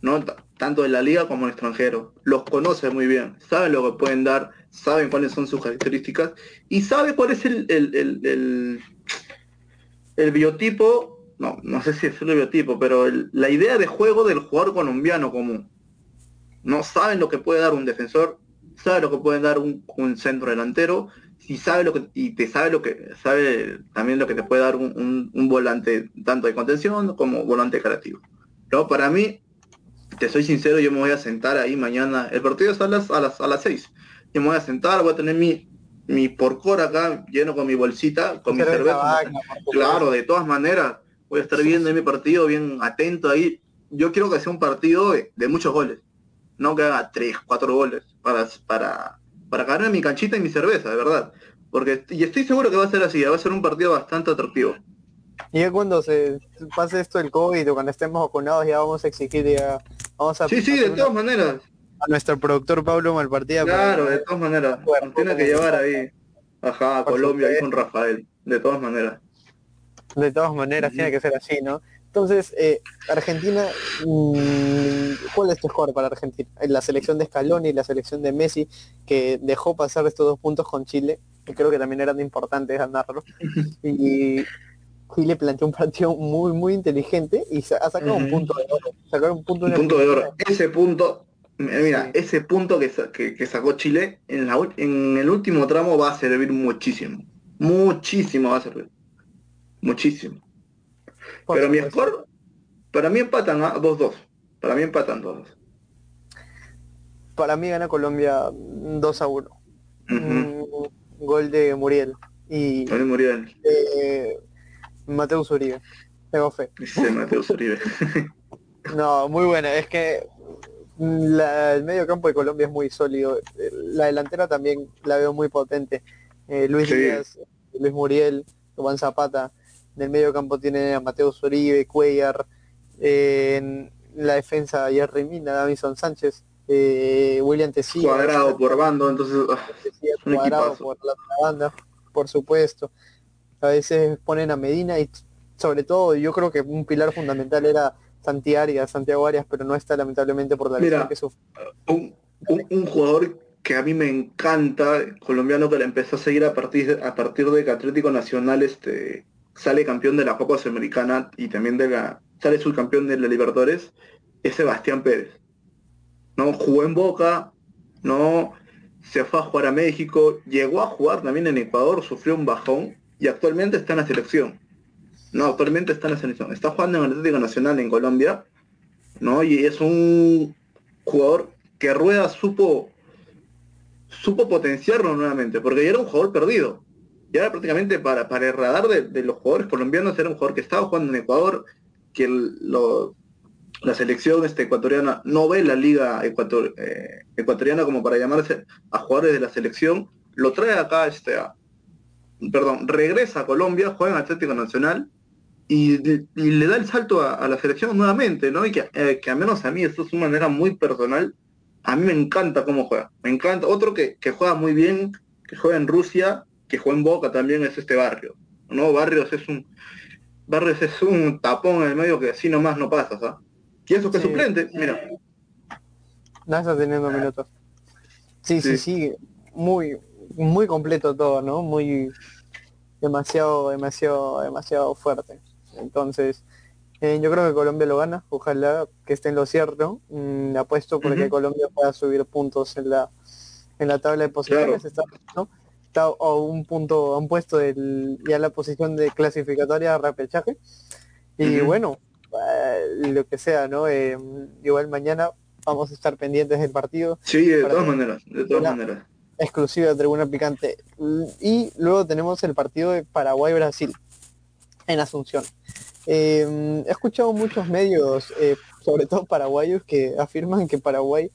¿no? tanto de la liga como en extranjero. Los conoce muy bien, saben lo que pueden dar, saben cuáles son sus características y sabe cuál es el, el, el, biotipo, no, no sé si es el biotipo, pero la idea de juego del jugador colombiano común. No saben lo que puede dar un defensor, sabe lo que puede dar un, un centro delantero, y sabe lo que y te sabe lo que sabe también lo que te puede dar un, volante tanto de contención como volante creativo ¿no? para mí te soy sincero yo me voy a sentar ahí mañana el partido es a las a las a las 6 yo me voy a sentar voy a tener mi mi porcor acá lleno con mi bolsita con mi cerveza claro de todas maneras voy a estar viendo mi partido bien atento ahí yo quiero que sea un partido de, de muchos goles no que haga tres cuatro goles para para para ganar mi canchita y mi cerveza, de verdad. Porque, y estoy seguro que va a ser así, va a ser un partido bastante atractivo. Y ya cuando se pase esto del COVID o cuando estemos vacunados ya vamos a exigir ya, vamos a... Sí, sí, de todas maneras. A nuestro productor Pablo Malpartida. Claro, de todas maneras. Nos tiene que llevar ahí. Ajá, a Colombia, ahí con Rafael. De todas maneras. De todas maneras, tiene que ser así, ¿no? Entonces, eh, Argentina, mm, ¿cuál es mejor para Argentina? La selección de Scaloni y la selección de Messi, que dejó pasar estos dos puntos con Chile, que creo que también eran importantes ganarlo. Y Chile planteó un partido muy, muy inteligente y ha sacado un punto de oro. un punto, de oro. Ese punto, mira, ese punto que, que, sacó Chile en, la, en el último tramo va a servir muchísimo. Muchísimo va a servir. Muchísimo. Pero mi score, para mí empatan a 2-2. Para mí empatan 2-2. Para mí gana Colombia 2 a 1. gol de Muriel. Y gol de Muriel. Eh, Mateus Uribe. Tengo fe. Mateus Uribe. no, muy buena. Es que el medio campo de Colombia es muy sólido. La delantera también la veo muy potente. Eh, Luis Díaz, Luis Muriel, Juan Zapata. En el medio campo tiene a Mateo Uribe, Cuellar, en la defensa Jerry Mina, Davison Sánchez, eh, William Tessía. Cuadrado por bando, entonces ah, cuadrado por la otra banda, por supuesto. A veces ponen a Medina y sobre todo yo creo que un pilar fundamental era Santiago, Santiago Arias, pero no está lamentablemente por la lesión que sufre. Un, un, jugador que a mí me encanta, colombiano que le empezó a seguir a partir, a partir de que Atlético Nacional este, sale campeón de la Copa Sudamericana y también de la, sale subcampeón de la Libertadores, es Sebastián Pérez. ¿No? Jugó en Boca, no se fue a jugar a México, llegó a jugar también en Ecuador, sufrió un bajón y actualmente está en la selección. No, actualmente está en la selección. Está jugando en el Atlético Nacional en Colombia, ¿no? Y es un jugador que Rueda supo supo potenciarlo nuevamente, porque ya era un jugador perdido ya prácticamente para, para el radar de, los jugadores colombianos era un jugador que estaba jugando en Ecuador, que la selección este, ecuatoriana no ve la liga eh, ecuatoriana como para llamarse a jugadores de la selección, lo trae acá, este, perdón, regresa a Colombia, juega en Atlético Nacional y, le da el salto a, la selección nuevamente, ¿no? Y que, eh, que al menos a mí, esto es una manera muy personal, a mí me encanta cómo juega, me encanta. Otro que, que juega muy bien, que juega en Rusia, que juega en Boca también es este barrio. ¿no? Barrios es un Barrios es un tapón en el medio que así nomás no pasa, ¿sabes? Y eso que suplente, mira. No está teniendo minutos. Sí, sí, sí, muy, muy completo todo, ¿no? Muy demasiado, demasiado, demasiado fuerte. Entonces, eh, yo creo que Colombia lo gana, ojalá que esté en lo cierto. Mm, apuesto porque Colombia pueda subir puntos en la en la tabla de posiciones, ¿no? Está a un punto, a un puesto del, ya la posición de clasificatoria repechaje. Y bueno, eh, lo que sea, ¿no? Eh, igual mañana vamos a estar pendientes del partido. Sí, de todas maneras, de todas maneras. Exclusiva de Tribuna Picante. Y luego tenemos el partido de Paraguay-Brasil. en Asunción. Eh, he escuchado muchos medios, sobre todo paraguayos, que afirman que Paraguay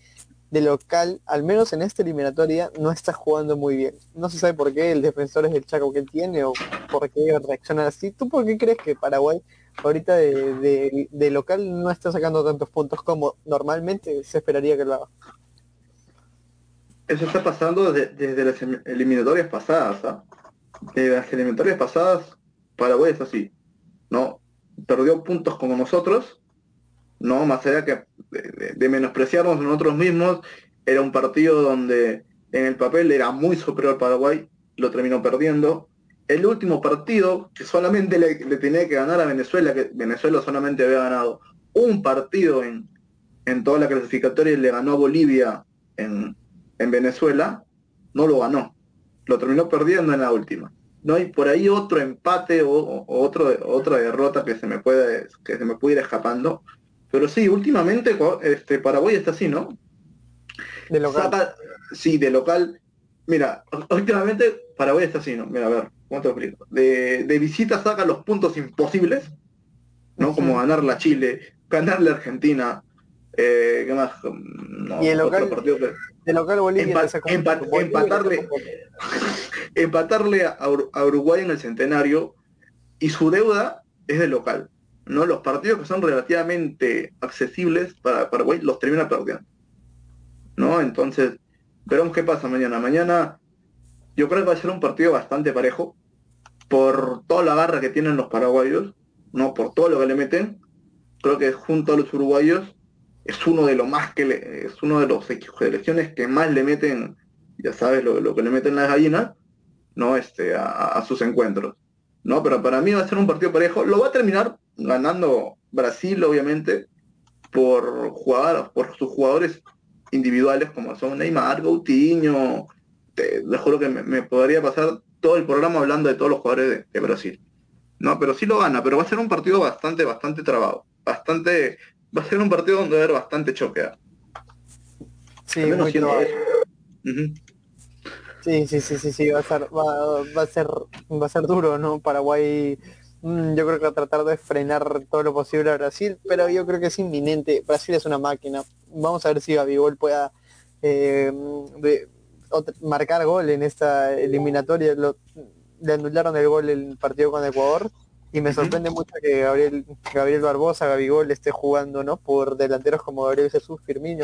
de local, al menos en esta eliminatoria, no está jugando muy bien. No se sabe por qué el defensor es el Chaco que tiene o por qué reacciona así. ¿Tú por qué crees que Paraguay ahorita de, de, local no está sacando tantos puntos como normalmente se esperaría que lo haga? Eso está pasando desde, las eliminatorias pasadas. ¿ah? Desde las eliminatorias pasadas, Paraguay es así. ¿no? Perdió puntos como nosotros, ¿no? Más allá que de, menospreciarnos nosotros mismos, era un partido donde en el papel era muy superior Paraguay, lo terminó perdiendo. El último partido, que solamente le, tenía que ganar a Venezuela, que Venezuela solamente había ganado un partido en, en toda la clasificatoria y le ganó a Bolivia en, en Venezuela, no lo ganó. Lo terminó perdiendo en la última. No hay por ahí otro empate o, otro, otra derrota que se me puede, que se me ir escapando. Pero sí, últimamente este, Paraguay está así, ¿no? De local. sí, de local. Mira, últimamente Paraguay está así, ¿no? Mira, a ver, ¿cómo te explico? De, de visita saca los puntos imposibles, ¿no? Como ganar la Chile, ganarle a Argentina, eh, ¿qué más? y el local, de local Bolivia empatarle, empatarle a, Uruguay en el centenario y su deuda es de local. ¿No? Los partidos que son relativamente accesibles para Paraguay los termina perdiendo. ¿no? Entonces, veremos qué pasa mañana. Mañana yo creo que va a ser un partido bastante parejo por toda la garra que tienen los paraguayos, ¿no? Por todo lo que le meten. Creo que junto a los uruguayos es uno de los más que le, es uno de los elecciones que más le meten, ya sabes, lo, que le meten las gallinas, ¿no? Este, a, sus encuentros. ¿no? Pero para mí va a ser un partido parejo. Lo va a terminar ganando Brasil, obviamente, por jugar, por sus jugadores individuales como son Neymar, Coutinho. Te, les juro que me, podría pasar todo el programa hablando de todos los jugadores de, Brasil. No, pero sí lo gana, pero va a ser un partido bastante, bastante trabado. Bastante va a ser un partido donde va a haber bastante choque. ¿ah? Sí, Sí, sí, sí, sí, sí, va a ser, va, a ser, va a ser duro, ¿no? Paraguay, yo creo que va a tratar de frenar todo lo posible a Brasil, pero yo creo que es inminente. Brasil es una máquina. Vamos a ver si Gabigol pueda eh, marcar gol en esta eliminatoria. le anularon el gol en el partido con Ecuador y me sorprende mucho que Gabriel, Gabriel Barbosa, Gabigol esté jugando, ¿no? Por delanteros como Gabriel Jesús, Firmino.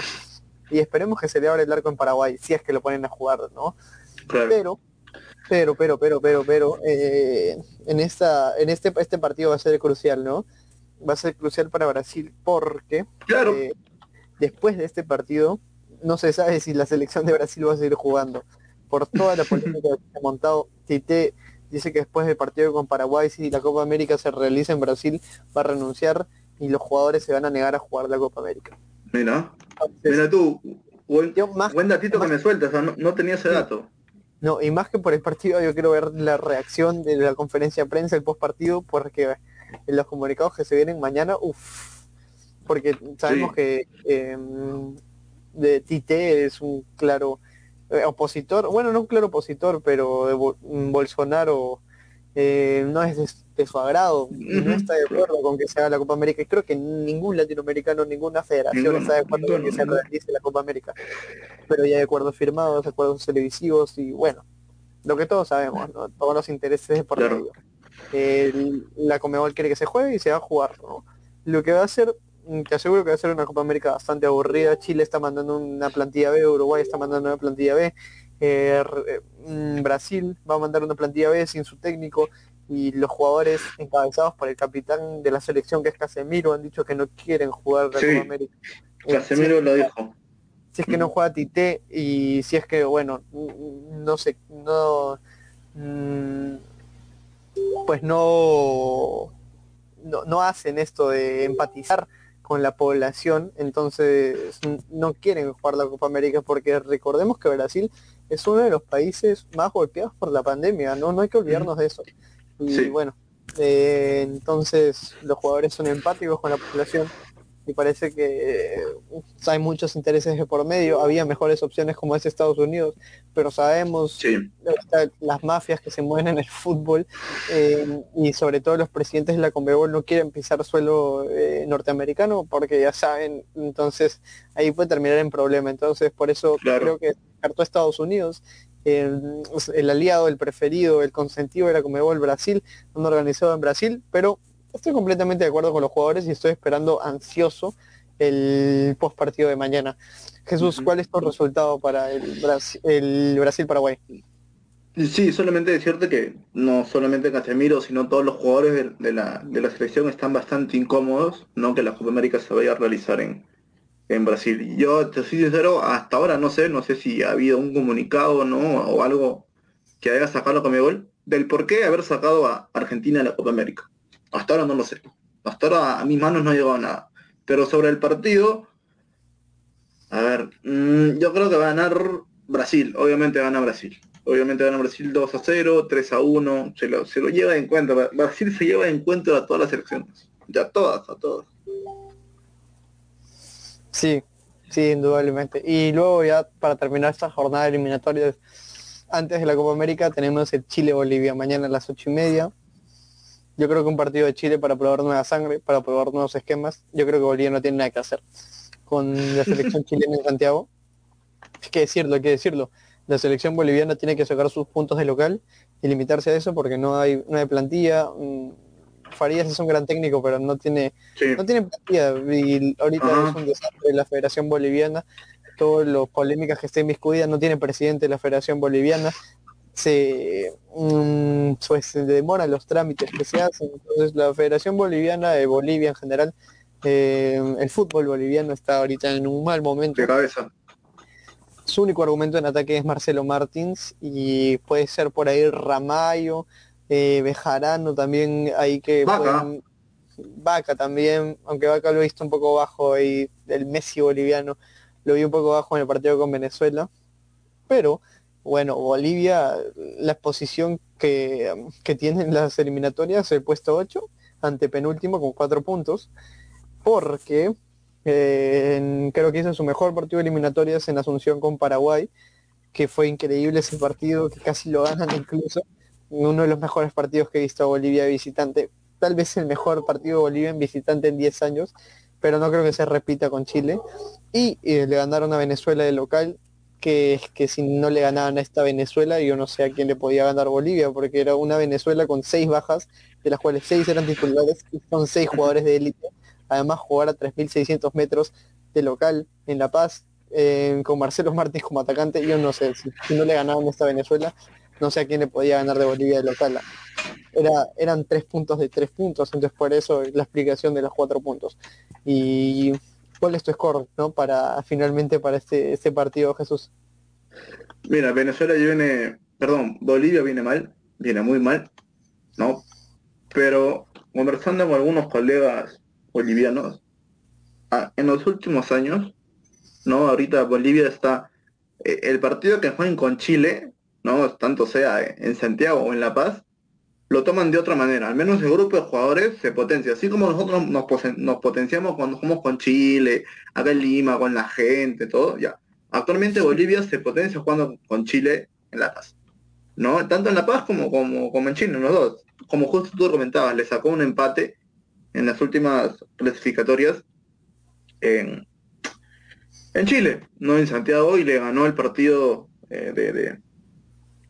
Y esperemos que se le abra el arco en Paraguay, si es que lo ponen a jugar, ¿no? Pero, pero, pero, pero, pero, pero, eh, en esta, en este, este partido va a ser crucial, ¿no? Va a ser crucial para Brasil porque claro. Eh, después de este partido no se sabe si la selección de Brasil va a seguir jugando. Por toda la política que ha montado, Tite dice que después del partido con Paraguay, si la Copa América se realiza en Brasil, va a renunciar y los jugadores se van a negar a jugar la Copa América. Mira, mira tú, buen, buen datito que me sueltas, no, tenía ese dato. No, y más que por el partido, yo quiero ver la reacción de la conferencia de prensa, el post partido, porque en los comunicados que se vienen mañana, uff, porque sabemos que em, de Tite es un claro eh, opositor, bueno, no un claro opositor, pero Bolsonaro eh, no es de, su agrado, no está de acuerdo con que se haga la Copa América. Y creo que ningún latinoamericano, ninguna federación está de acuerdo con que se realice la Copa América. Pero ya hay acuerdos firmados, acuerdos televisivos y bueno, lo que todos sabemos, todos los intereses por medio. la Comebol quiere que se juegue y se va a jugar. Lo que va a hacer Mm, te aseguro que va a ser una Copa América bastante aburrida. Chile está mandando una plantilla B, Uruguay está mandando una plantilla B, eh, eh, mm, Brasil va a mandar una plantilla B sin su técnico y los jugadores encabezados por el capitán de la selección que es Casemiro han dicho que no quieren jugar la Copa América. Casemiro lo dijo. Si es que no juega Tite y si es que bueno, no sé, no mm, pues no, no, no hacen esto de empatizar con la población, entonces no quieren jugar la Copa América porque recordemos que Brasil es uno de los países más golpeados por la pandemia, no, no hay que olvidarnos de eso. Y bueno, eh, entonces los jugadores son empáticos con la población y parece que hay muchos intereses de por medio. Había mejores opciones como es Estados Unidos, pero sabemos las mafias que se mueven en el fútbol eh, y sobre todo los presidentes de la Conmebol no quieren pisar suelo eh, norteamericano porque ya saben, entonces ahí puede terminar en problema. Entonces por eso creo que descartó Estados Unidos el, el, aliado, el preferido, el consentido de la Conmebol Brasil, un organizado en Brasil, pero estoy completamente de acuerdo con los jugadores y estoy esperando ansioso el post partido de mañana. Jesús, ¿cuál es tu resultado para el, Brasil-Paraguay? Sí, solamente decirte que no solamente Casemiro, sino todos los jugadores de, la, selección están bastante incómodos, no que la Copa América se vaya a realizar en, en Brasil. Yo te soy sincero, hasta ahora no sé, no sé si ha habido un comunicado ¿no? o algo que haya sacado a gol del por qué haber sacado a Argentina de la Copa América. Hasta ahora no lo sé. Hasta ahora a mis manos no ha llegado nada. Pero sobre el partido, a ver, mm, yo creo que va a ganar Brasil. Obviamente gana Brasil. Obviamente gana Brasil 2 a 0, 3 a 1. Se lo, se lo lleva en cuenta. Brasil se lleva en cuenta a todas las selecciones. Ya todas, a todas. Sí, sí, indudablemente. Y luego ya para terminar esta jornada eliminatoria, antes de la Copa América tenemos el Chile-Bolivia mañana a las ocho y media. Yo creo que un partido de Chile para probar nueva sangre, para probar nuevos esquemas, yo creo que Bolivia no tiene nada que hacer con la selección chilena en Santiago. Hay que decirlo, hay que decirlo. La selección boliviana tiene que sacar sus puntos de local y limitarse a eso porque no hay, no hay plantilla. Farías es un gran técnico, pero no tiene, no tiene. Y ahorita es un desastre la Federación Boliviana. Todas las polémicas que estén inmiscuidas, no tiene presidente de la Federación Boliviana se, mm, pues, se demoran los trámites que se hacen. Entonces la Federación Boliviana de Bolivia en general, eh, el fútbol boliviano está ahorita en un mal momento. De cabeza. Su único argumento en ataque es Marcelo Martins y puede ser por ahí Ramayo, eh, Bejarano también hay que... Vaca. Vaca también, aunque Vaca lo he visto un poco bajo ahí, el Messi boliviano, lo vi un poco bajo en el partido con Venezuela, pero bueno, Bolivia, la exposición que, que tienen las eliminatorias, el puesto 8, ante penúltimo con 4 puntos, porque eh, creo que hizo su mejor partido de eliminatorias en Asunción con Paraguay, que fue increíble ese partido, que casi lo ganan incluso, uno de los mejores partidos que he visto a Bolivia visitante, tal vez el mejor partido de Bolivia en visitante en 10 años, pero no creo que se repita con Chile. Y eh, le ganaron a Venezuela de local, que, que si no le ganaban a esta Venezuela, yo no sé a quién le podía ganar Bolivia, porque era una Venezuela con seis bajas, de las cuales seis eran titulares y son seis jugadores de élite. Además, jugar a 3.600 metros de local en La Paz, eh, con Marcelo Martins como atacante, yo no sé, si, no le ganaban a esta Venezuela, no sé a quién le podía ganar de Bolivia de local. Era, eran tres puntos de tres puntos, entonces por eso la explicación de los cuatro puntos. Y ¿Cuál es tu score, no? Para finalmente para este, este partido, Jesús. Mira, Venezuela viene, perdón, Bolivia viene mal, viene muy mal, ¿no? Pero conversando con algunos colegas bolivianos, ah, en los últimos años, ¿no? Ahorita Bolivia está, eh, el partido que juegan con Chile, ¿no? Tanto sea en Santiago o en La Paz, lo toman de otra manera. Al menos el grupo de jugadores se potencia. Así como nosotros nos, potenciamos cuando jugamos con Chile, acá en Lima, con la gente, todo, ya. Actualmente Bolivia se potencia jugando con Chile en La Paz. ¿No? Tanto en La Paz como, como, como en Chile, los dos. Como justo tú comentabas, le sacó un empate en las últimas clasificatorias en, en Chile, no en Santiago, y le ganó el partido eh, de,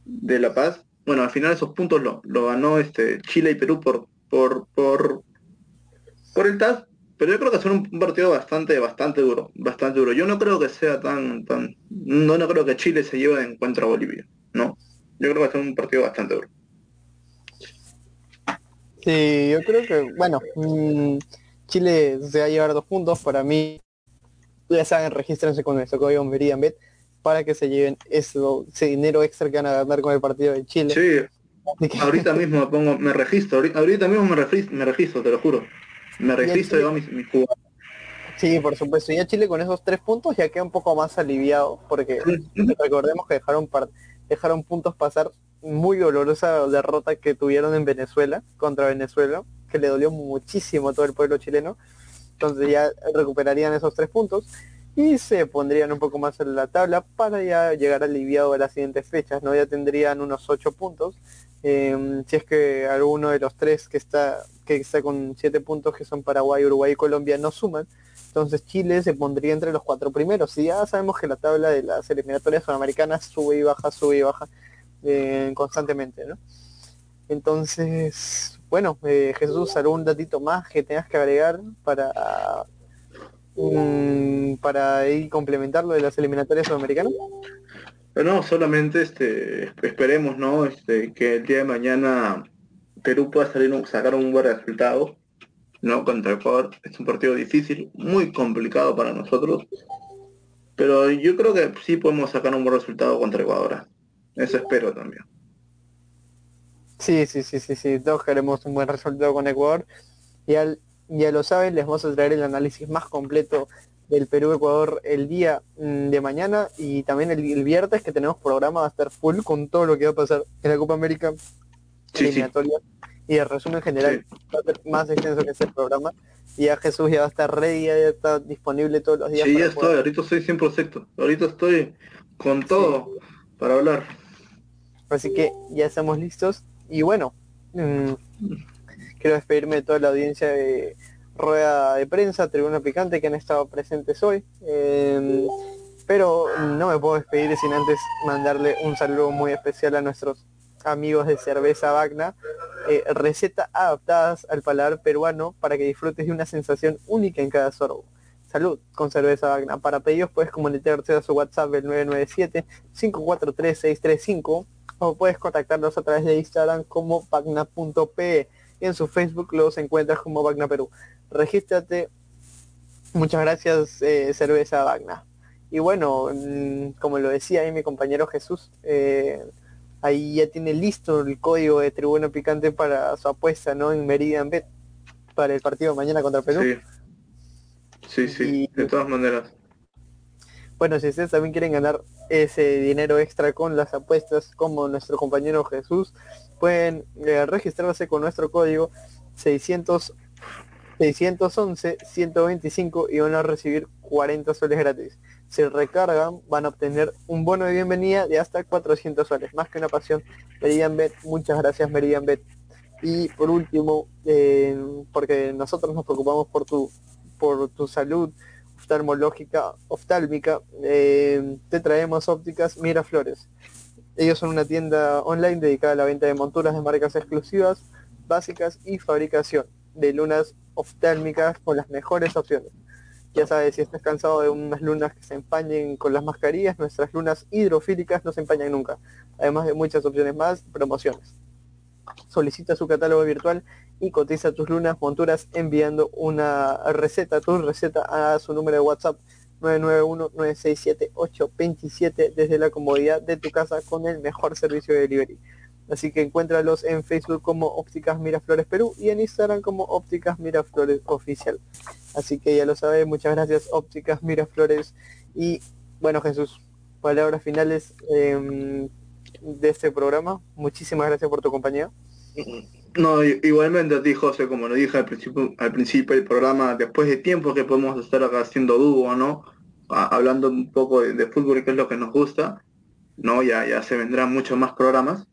de La Paz bueno, al final esos puntos lo, lo ganó este Chile y Perú por, por, por, por el TAS, pero yo creo que va un, partido bastante, bastante duro, bastante duro. Yo no creo que sea tan, tan, no, no creo que Chile se lleve de encuentro a Bolivia, no. Yo creo que va a ser un partido bastante duro. Sí, yo creo que, bueno, mm, Chile se va a llevar dos puntos, para mí, ya saben, regístrense con eso, código Meridian Bet para que se lleven eso, ese dinero extra que van a ganar con el partido de Chile. Sí, ahorita mismo me pongo, me registro, ahorita, mismo me registro, me registro, te lo juro. Me registro y hago mis, mis Sí, por supuesto. Y ya Chile con esos tres puntos ya queda un poco más aliviado, porque recordemos que dejaron, dejaron puntos pasar muy dolorosa derrota que tuvieron en Venezuela, contra Venezuela, que le dolió muchísimo a todo el pueblo chileno. Entonces ya recuperarían esos tres puntos y se pondrían un poco más en la tabla para ya llegar aliviado a las siguientes fechas, ¿no? Ya tendrían unos ocho puntos. Em, si es que alguno de los tres que está, que está con siete puntos, que son Paraguay, Uruguay y Colombia, no suman, entonces Chile se pondría entre los cuatro primeros. Y ya sabemos que la tabla de las eliminatorias sudamericanas sube y baja, sube y baja eh, constantemente, ¿no? Entonces, bueno, eh, Jesús, ¿algún datito más que tengas que agregar para Para ir complementar lo de las eliminatorias sudamericanas? No, solamente este, esperemos ¿no? Este, que el día de mañana Perú pueda salir sacar un buen resultado ¿no? contra Ecuador. Es un partido difícil, muy complicado para nosotros. Pero yo creo que sí podemos sacar un buen resultado contra Ecuador. Eso espero también. Sí, sí, sí, sí, sí. Todos queremos un buen resultado con Ecuador. Y al ya lo saben, les vamos a traer el análisis más completo del Perú-Ecuador el día mm, de mañana y también el, viernes que tenemos programa va a estar full con todo lo que va a pasar en la Copa América eliminatoria y el resumen general va a ser más extenso que ese programa y ya Jesús ya va a estar ready, ya está disponible todos los días. Sí, ya estoy, ahorita estoy 100%, ahorita estoy con todo para hablar. Así que ya estamos listos y bueno, mm, Quiero despedirme de toda la audiencia de Rueda de Prensa, Tribuna Picante, que han estado presentes hoy. Em, pero no me puedo despedir sin antes mandarle un saludo muy especial a nuestros amigos de Cerveza Vagna. Eh, recetas adaptadas al paladar peruano para que disfrutes de una sensación única en cada sorbo. Salud con Cerveza Vagna. Para pedidos puedes comunicarte a su WhatsApp el 997-543-635 o puedes contactarlos a través de Instagram como vagna.pe y en su Facebook los encuentras como Bagna Perú. Regístrate. Muchas gracias, eh, Cerveza Bagna. Y bueno, mm, como lo decía ahí mi compañero Jesús, eh, ahí ya tiene listo el código de Tribuna Picante para su apuesta, ¿no? En Meridian Bet para el partido mañana contra Perú. Sí, sí, sí de todas maneras. Bueno, si ustedes también quieren ganar ese dinero extra con las apuestas como nuestro compañero Jesús, pueden eh, registrarse con nuestro código 600 611 125 y van a recibir 40 soles gratis. Si recargan van a obtener un bono de bienvenida de hasta 400 soles. Más que una pasión, Meridian Bet. Muchas gracias Meridian Bet. Y por último, eh, porque nosotros nos preocupamos por tu, por tu salud oftalmológica, oftálmica, eh, te traemos ópticas Miraflores. Ellos son una tienda online dedicada a la venta de monturas de marcas exclusivas, básicas y fabricación de lunas oftálmicas con las mejores opciones. Ya sabes, si estás cansado de unas lunas que se empañen con las mascarillas, nuestras lunas hidrofílicas no se empañan nunca. Además de muchas opciones más, promociones. Solicita su catálogo virtual y cotiza tus lunas monturas enviando una receta, tu receta a su número de WhatsApp 991-967-827 desde la comodidad de tu casa con el mejor servicio de delivery. Así que encuéntralos en Facebook como Ópticas Miraflores Perú y en Instagram como Ópticas Miraflores Oficial. Así que ya lo sabes, muchas gracias Ópticas Miraflores. Y bueno Jesús, palabras finales em, de este programa. Muchísimas gracias por tu compañía. No, igualmente a ti, José, como lo dije al principio, al principio del programa, después de tiempo que podemos estar acá haciendo dúo, ¿no? hablando un poco de, fútbol y qué es lo que nos gusta, ¿no? Ya, ya se vendrán muchos más programas,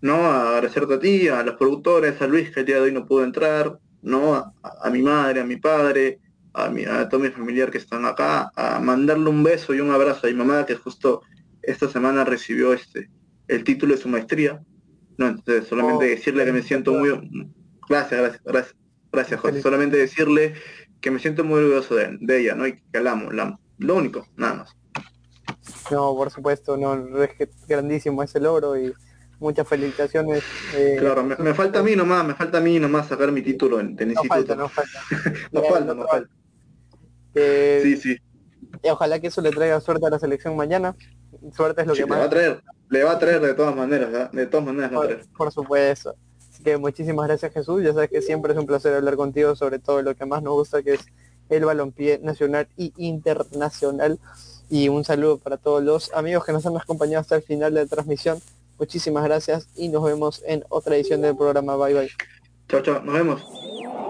¿no? agradecerte a ti, a los productores, a Luis que el día de hoy no pudo entrar, ¿no? A, mi madre, a mi padre, a, mi, a todo mi familiar que están acá, a mandarle un beso y un abrazo a mi mamá que justo esta semana recibió este el título de su maestría, no, entonces solamente oh, decirle que me siento muy... Gracias, gracias, gracias, gracias José. Solamente decirle que me siento muy orgulloso de, de ella, ¿no? Y que la amo, la amo. Lo único, nada más. No, por supuesto, no, es grandísimo ese logro y muchas felicitaciones. Eh, claro, me, falta a mí nomás, me falta a mí nomás sacar mi título en, no Falta, no falta, no falta. no falta. Eh, sí, sí. Y ojalá que eso le traiga suerte a la selección mañana. Suerte es lo que más. Va a traer, le va a traer de todas maneras, de todas maneras por, por supuesto. Así que muchísimas gracias Jesús. Ya sabes que siempre es un placer hablar contigo sobre todo lo que más nos gusta que es el balompié nacional y internacional. Y un saludo para todos los amigos que nos han acompañado hasta el final de la transmisión. Muchísimas gracias y nos vemos en otra edición del programa. Bye bye. Chao, chao. Nos vemos.